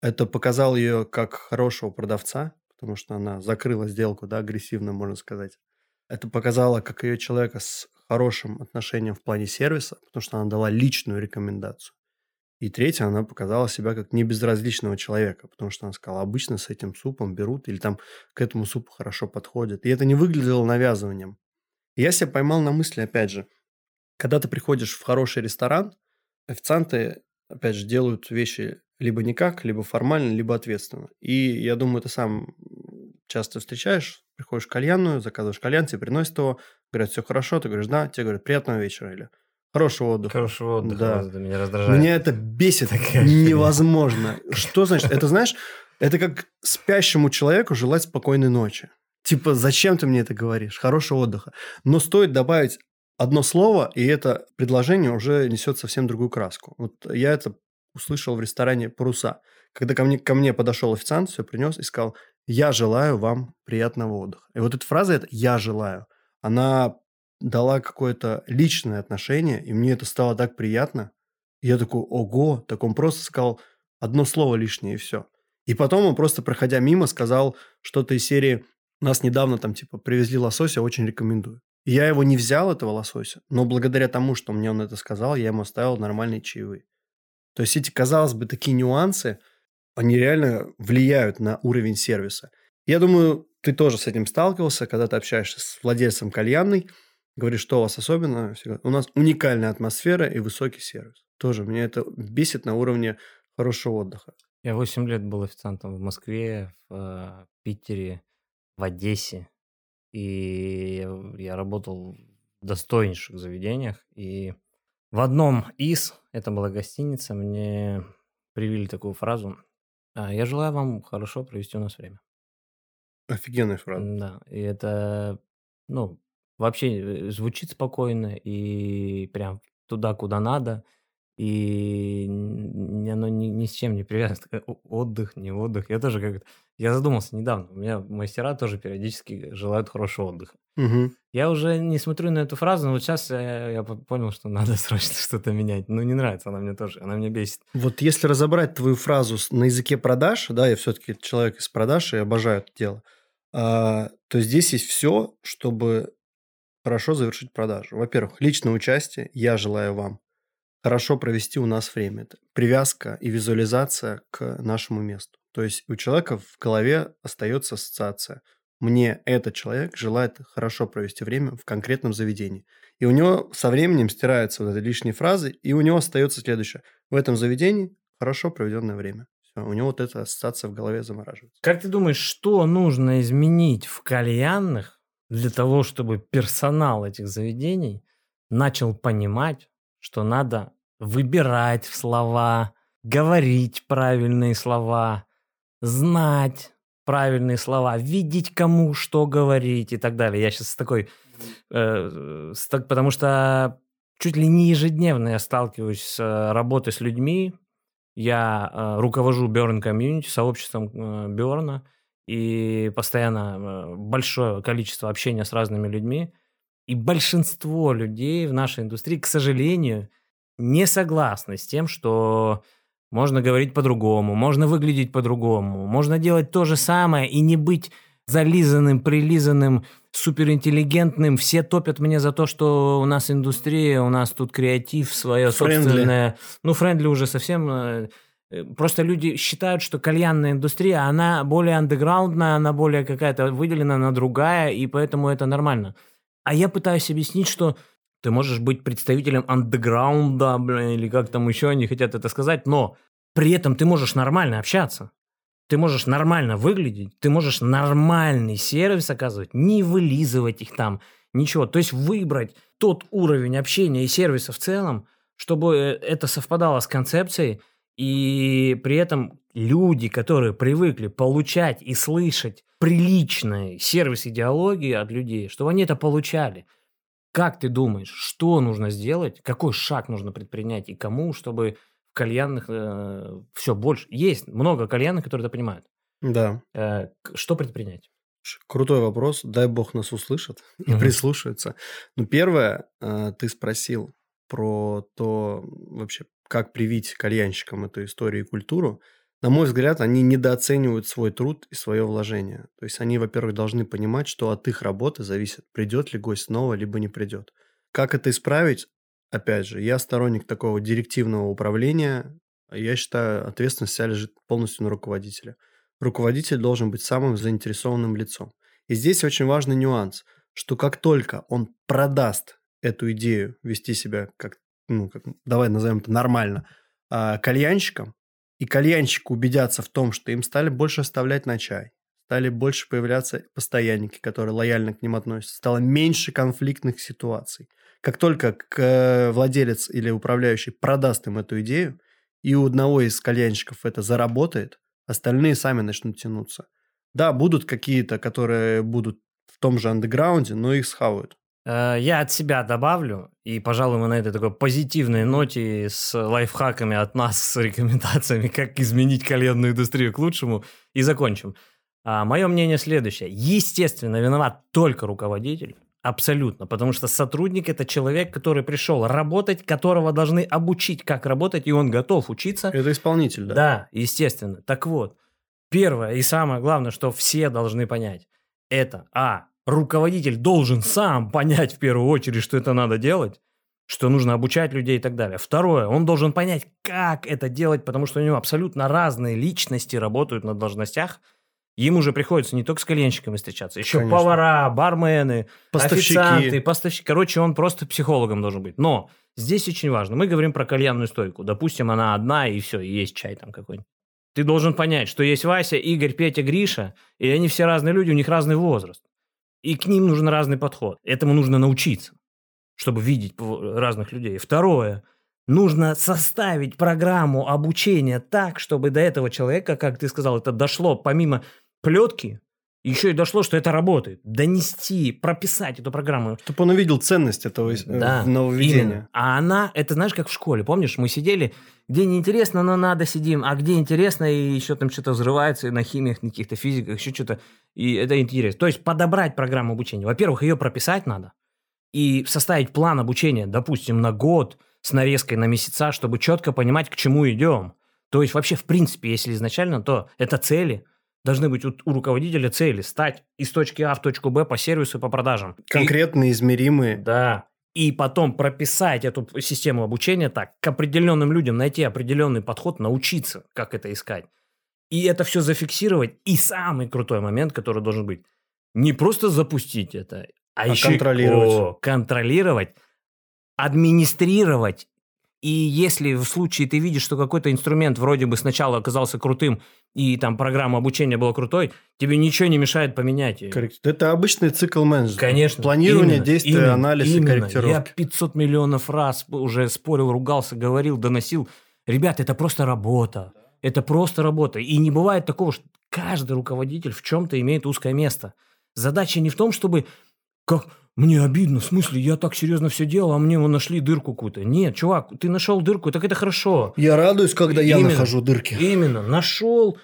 B: Это показал ее как хорошего продавца, потому что она закрыла сделку, да, агрессивно, можно сказать. Это показало как ее человека с хорошим отношением в плане сервиса, потому что она дала личную рекомендацию. И третье, она показала себя как небезразличного человека, потому что она сказала, обычно с этим супом берут или там к этому супу хорошо подходят. И это не выглядело навязыванием. Я себя поймал на мысли, опять же, когда ты приходишь в хороший ресторан, официанты, опять же, делают вещи либо никак, либо формально, либо ответственно. И я думаю, ты сам часто встречаешь, приходишь в кальянную, заказываешь кальян, тебе приносят его, говорят, все хорошо, ты говоришь, да, тебе говорят, приятного вечера, или Хорошего отдыха.
A: Хорошего отдыха.
B: Да.
A: Это меня раздражает.
B: Меня это бесит Такая невозможно. Что значит? Это знаешь, это как спящему человеку желать спокойной ночи. Типа, зачем ты мне это говоришь? Хорошего отдыха. Но стоит добавить одно слово, и это предложение уже несет совсем другую краску. Вот я это услышал в ресторане «Паруса». Когда ко мне, ко мне подошел официант, все принес и сказал, я желаю вам приятного отдыха. И вот эта фраза, это «я желаю», она дала какое-то личное отношение, и мне это стало так приятно. Я такой, ого, так он просто сказал одно слово лишнее, и все. И потом он просто, проходя мимо, сказал что-то из серии «Нас недавно там типа привезли лосося, очень рекомендую». И я его не взял, этого лосося, но благодаря тому, что мне он это сказал, я ему оставил нормальные чаевые. То есть эти, казалось бы, такие нюансы, они реально влияют на уровень сервиса. Я думаю, ты тоже с этим сталкивался, когда ты общаешься с владельцем кальянной – Говорит, что у вас особенно? У нас уникальная атмосфера и высокий сервис. Тоже меня это бесит на уровне хорошего отдыха.
A: Я 8 лет был официантом в Москве, в э, Питере, в Одессе. И я работал в достойнейших заведениях. И в одном из, это была гостиница, мне привили такую фразу. «А, я желаю вам хорошо провести у нас время.
B: Офигенная фраза.
A: Да, и это, ну, Вообще э, звучит спокойно и прям туда, куда надо. И оно ни, ни с чем не привязано. Отдых, не отдых. Я тоже как Я задумался недавно. У меня мастера тоже периодически желают хорошего отдыха.
B: Угу.
A: Я уже не смотрю на эту фразу, но вот сейчас я, я понял, что надо срочно что-то менять. Ну, не нравится она мне тоже, она меня бесит.
B: Вот если разобрать твою фразу на языке продаж, да, я все-таки человек из продаж и обожаю это дело, а, то здесь есть все, чтобы хорошо завершить продажу. Во-первых, личное участие. Я желаю вам хорошо провести у нас время. Это привязка и визуализация к нашему месту. То есть у человека в голове остается ассоциация. Мне этот человек желает хорошо провести время в конкретном заведении. И у него со временем стираются вот эти лишние фразы, и у него остается следующее. В этом заведении хорошо проведенное время. У него вот эта ассоциация в голове замораживается.
A: Как ты думаешь, что нужно изменить в кальянных, для того, чтобы персонал этих заведений начал понимать, что надо выбирать слова, говорить правильные слова, знать правильные слова, видеть кому что говорить и так далее. Я сейчас с такой, э, с, так, потому что чуть ли не ежедневно я сталкиваюсь с э, работой с людьми. Я э, руковожу Burn Community, сообществом э, Burn, и постоянно э, большое количество общения с разными людьми. И большинство людей в нашей индустрии, к сожалению, не согласны с тем, что можно говорить по-другому, можно выглядеть по-другому, можно делать то же самое и не быть зализанным, прилизанным, суперинтеллигентным. Все топят мне за то, что у нас индустрия, у нас тут креатив свое
B: Friendly.
A: собственное. Ну, friendly уже совсем... э, Просто люди считают, что кальянная индустрия, она более андеграундная, она более какая-то выделена, она другая, и поэтому это нормально. А я пытаюсь объяснить, что ты можешь быть представителем андеграунда, блин, или как там еще они хотят это сказать, но при этом ты можешь нормально общаться. Ты можешь нормально выглядеть, ты можешь нормальный сервис оказывать, не вылизывать их там, ничего. То есть выбрать тот уровень общения и сервиса в целом, чтобы э, это совпадало с концепцией, и при этом люди, которые привыкли получать и слышать приличный сервис идеологии от людей, чтобы они это получали. Как ты думаешь, что нужно сделать, какой шаг нужно предпринять и кому, чтобы в кальянных все больше... Есть много кальянных, которые это понимают.
B: Да.
A: Э, что предпринять?
B: Крутой вопрос. Дай бог нас услышат и
A: Мгм.
B: прислушаются. Ну, первое, э, ты спросил про то, вообще, как привить кальянщикам эту историю и культуру. На мой взгляд, они недооценивают свой труд и свое вложение. То есть они, во-первых, должны понимать, что от их работы зависит, придет ли гость снова, либо не придет. Как это исправить? Опять же, я сторонник такого директивного управления. Я считаю, ответственность вся лежит полностью на руководителе руководитель должен быть самым заинтересованным лицом. И здесь очень важный нюанс, что как только он продаст эту идею вести себя как, ну, как давай назовем это нормально, а, кальянщикам, и кальянщики убедятся в том, что им стали больше оставлять на чай, стали больше появляться постоянники, которые лояльно к ним относятся, стало меньше конфликтных ситуаций. Как только э, владелец или управляющий продаст им эту идею, и у одного из кальянщиков это заработает, остальные сами начнут тянуться. Да, будут какие-то, которые будут в том же андеграунде, но их схавают.
A: Э, Я от себя добавлю, и, пожалуй, мы на этой такой позитивной ноте с лайфхаками от нас, с рекомендациями, как изменить кальянную индустрию к лучшему, и закончим. мое мнение следующее. Естественно, виноват только руководитель. Абсолютно. Потому что сотрудник – это человек, который пришел работать, которого должны обучить, как работать, и он готов учиться.
B: Это исполнитель, да?
A: Да, естественно. Так вот, первое и самое главное, что все должны понять, это, а, руководитель должен сам понять в первую очередь, что это надо делать, что нужно обучать людей и так далее. Второе, он должен понять, как это делать, потому что у него абсолютно разные личности работают на должностях. Ему же приходится не только с кальянщиками встречаться, еще
B: Конечно.
A: повара, бармены,
B: Поставщики.
A: официанты, поставщики. Короче, он просто психологом должен быть. Но здесь очень важно. Мы говорим про кальянную стойку. Допустим, она одна, и все, и есть чай там какой-нибудь. Ты должен понять, что есть Вася, Игорь, Петя, Гриша, и они все разные люди, у них разный возраст. И к ним нужен разный подход. Этому нужно научиться, чтобы видеть разных людей. Второе. Нужно составить программу обучения так, чтобы до этого человека, как ты сказал, это дошло помимо плетки, еще и дошло, что это работает. Донести, прописать эту программу.
B: Чтобы он увидел ценность этого э,
A: Да,
B: нововведения.
A: именно. А она, это знаешь, как в школе. Помнишь, мы сидели, где неинтересно, но надо сидим, а где интересно, и еще там что-то взрывается, и на химиях, на каких-то физиках, еще что-то. И это интересно. То есть подобрать программу обучения. Во-первых, ее прописать надо. И составить план обучения, допустим, на год с нарезкой на месяца, чтобы четко понимать, к чему идем. То есть вообще, в принципе, если изначально, то это цели. Должны быть у, у руководителя цели. Стать из точки А в точку Б по сервису и по продажам. И-
B: Конкретные, измеримые.
A: да. И потом прописать эту систему обучения так, к определенным людям найти определенный подход, научиться, как это искать. И это все зафиксировать. И самый крутой момент, который должен быть, не просто запустить это, а,
B: А
A: еще и-
B: контролировать.
A: О, контролировать, администрировать. И если в случае ты видишь, что какой-то инструмент вроде бы сначала оказался крутым, и там программа обучения была крутой, тебе ничего не мешает поменять ее.
B: Коррект. Это обычный цикл менеджмента.
A: Конечно.
B: Планирование,
A: Именно,
B: действия,
A: именно,
B: анализ и
A: именно.
B: корректировка.
A: Я 500 миллионов раз уже спорил, ругался, говорил, доносил. Ребят, это просто работа. Это просто работа. И не бывает такого, что каждый руководитель в чем-то имеет узкое место. Задача не в том, чтобы... Как мне обидно, в смысле, я так серьезно все делал, а мне вон нашли дырку какую-то. Нет, чувак, ты нашел дырку, так это хорошо.
B: Я радуюсь, когда я
A: Именно.
B: нахожу дырки.
A: Именно. Нашел,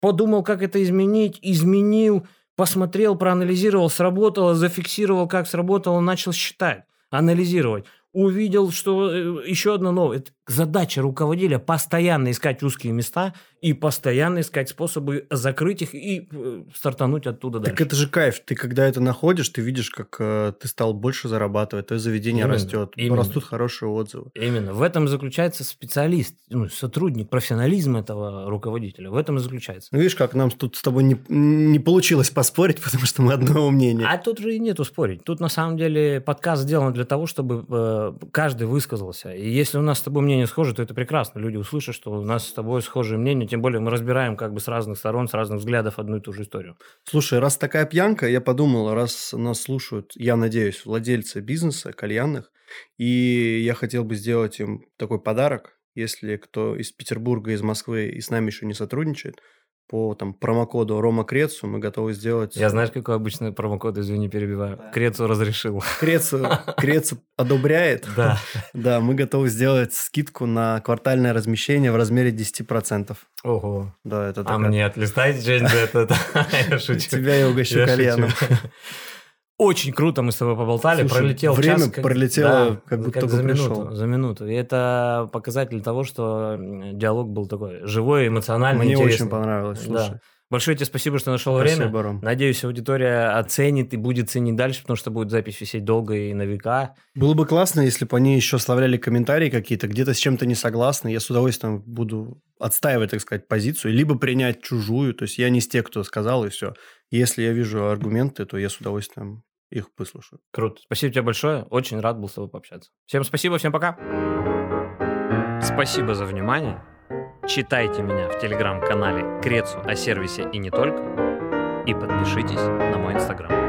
A: подумал, как это изменить, изменил, посмотрел, проанализировал, сработало, зафиксировал, как сработало, начал считать, анализировать. Увидел, что э, еще одно новое. Это задача руководителя постоянно искать узкие места и постоянно искать способы закрыть их и э, стартануть оттуда
B: Так
A: дальше.
B: это же кайф. Ты когда это находишь, ты видишь, как э, ты стал больше зарабатывать, твое заведение
A: Именно,
B: растет,
A: именно.
B: растут хорошие отзывы.
A: Именно. В этом заключается специалист, ну, сотрудник, профессионализм этого руководителя. В этом и заключается.
B: Ну, видишь, как нам тут с тобой не, не получилось поспорить, потому что мы одного мнения.
A: А тут же и нету спорить. Тут на самом деле подкаст сделан для того, чтобы э, каждый высказался. И если у нас с тобой мнение схоже, то это прекрасно. Люди услышат, что у нас с тобой схожие мнения, тем более мы разбираем как бы с разных сторон, с разных взглядов одну и ту же историю.
B: Слушай, раз такая пьянка, я подумал, раз нас слушают, я надеюсь, владельцы бизнеса, кальянных, и я хотел бы сделать им такой подарок, если кто из Петербурга, из Москвы и с нами еще не сотрудничает, по там, промокоду Рома Крецу мы готовы сделать...
A: Я знаешь, какой обычный промокод, извини, перебиваю.
B: Да.
A: Крецу разрешил.
B: Крецу, Крецу одобряет.
A: Да.
B: Да, мы готовы сделать скидку на квартальное размещение в размере 10%.
A: Ого.
B: Да, это
A: А мне отлистать что-нибудь за это? Я шучу.
B: Тебя я угощу кальяном.
A: Очень круто мы с тобой поболтали.
B: Слушай,
A: Пролетел
B: время
A: час, как-
B: пролетело, как будто бы
A: за
B: пришел.
A: минуту. За минуту. И это показатель того, что диалог был такой живой, эмоциональный,
B: Мне
A: интересный.
B: очень понравилось, слушай.
A: Да. Большое тебе спасибо, что нашел
B: Спасибо,
A: время.
B: Ром.
A: Надеюсь, аудитория оценит и будет ценить дальше, потому что будет запись висеть долго и на века.
B: Было бы классно, если бы они еще оставляли комментарии какие-то, где-то с чем-то не согласны. Я с удовольствием буду отстаивать, так сказать, позицию, либо принять чужую. То есть я не из тех, кто сказал, и все. Если я вижу аргументы, то я с удовольствием их выслушаю.
A: Круто. Спасибо тебе большое. Очень рад был с тобой пообщаться. Всем спасибо, всем пока. Спасибо за внимание. Читайте меня в телеграм-канале Крецу о сервисе и не только. И подпишитесь на мой инстаграм.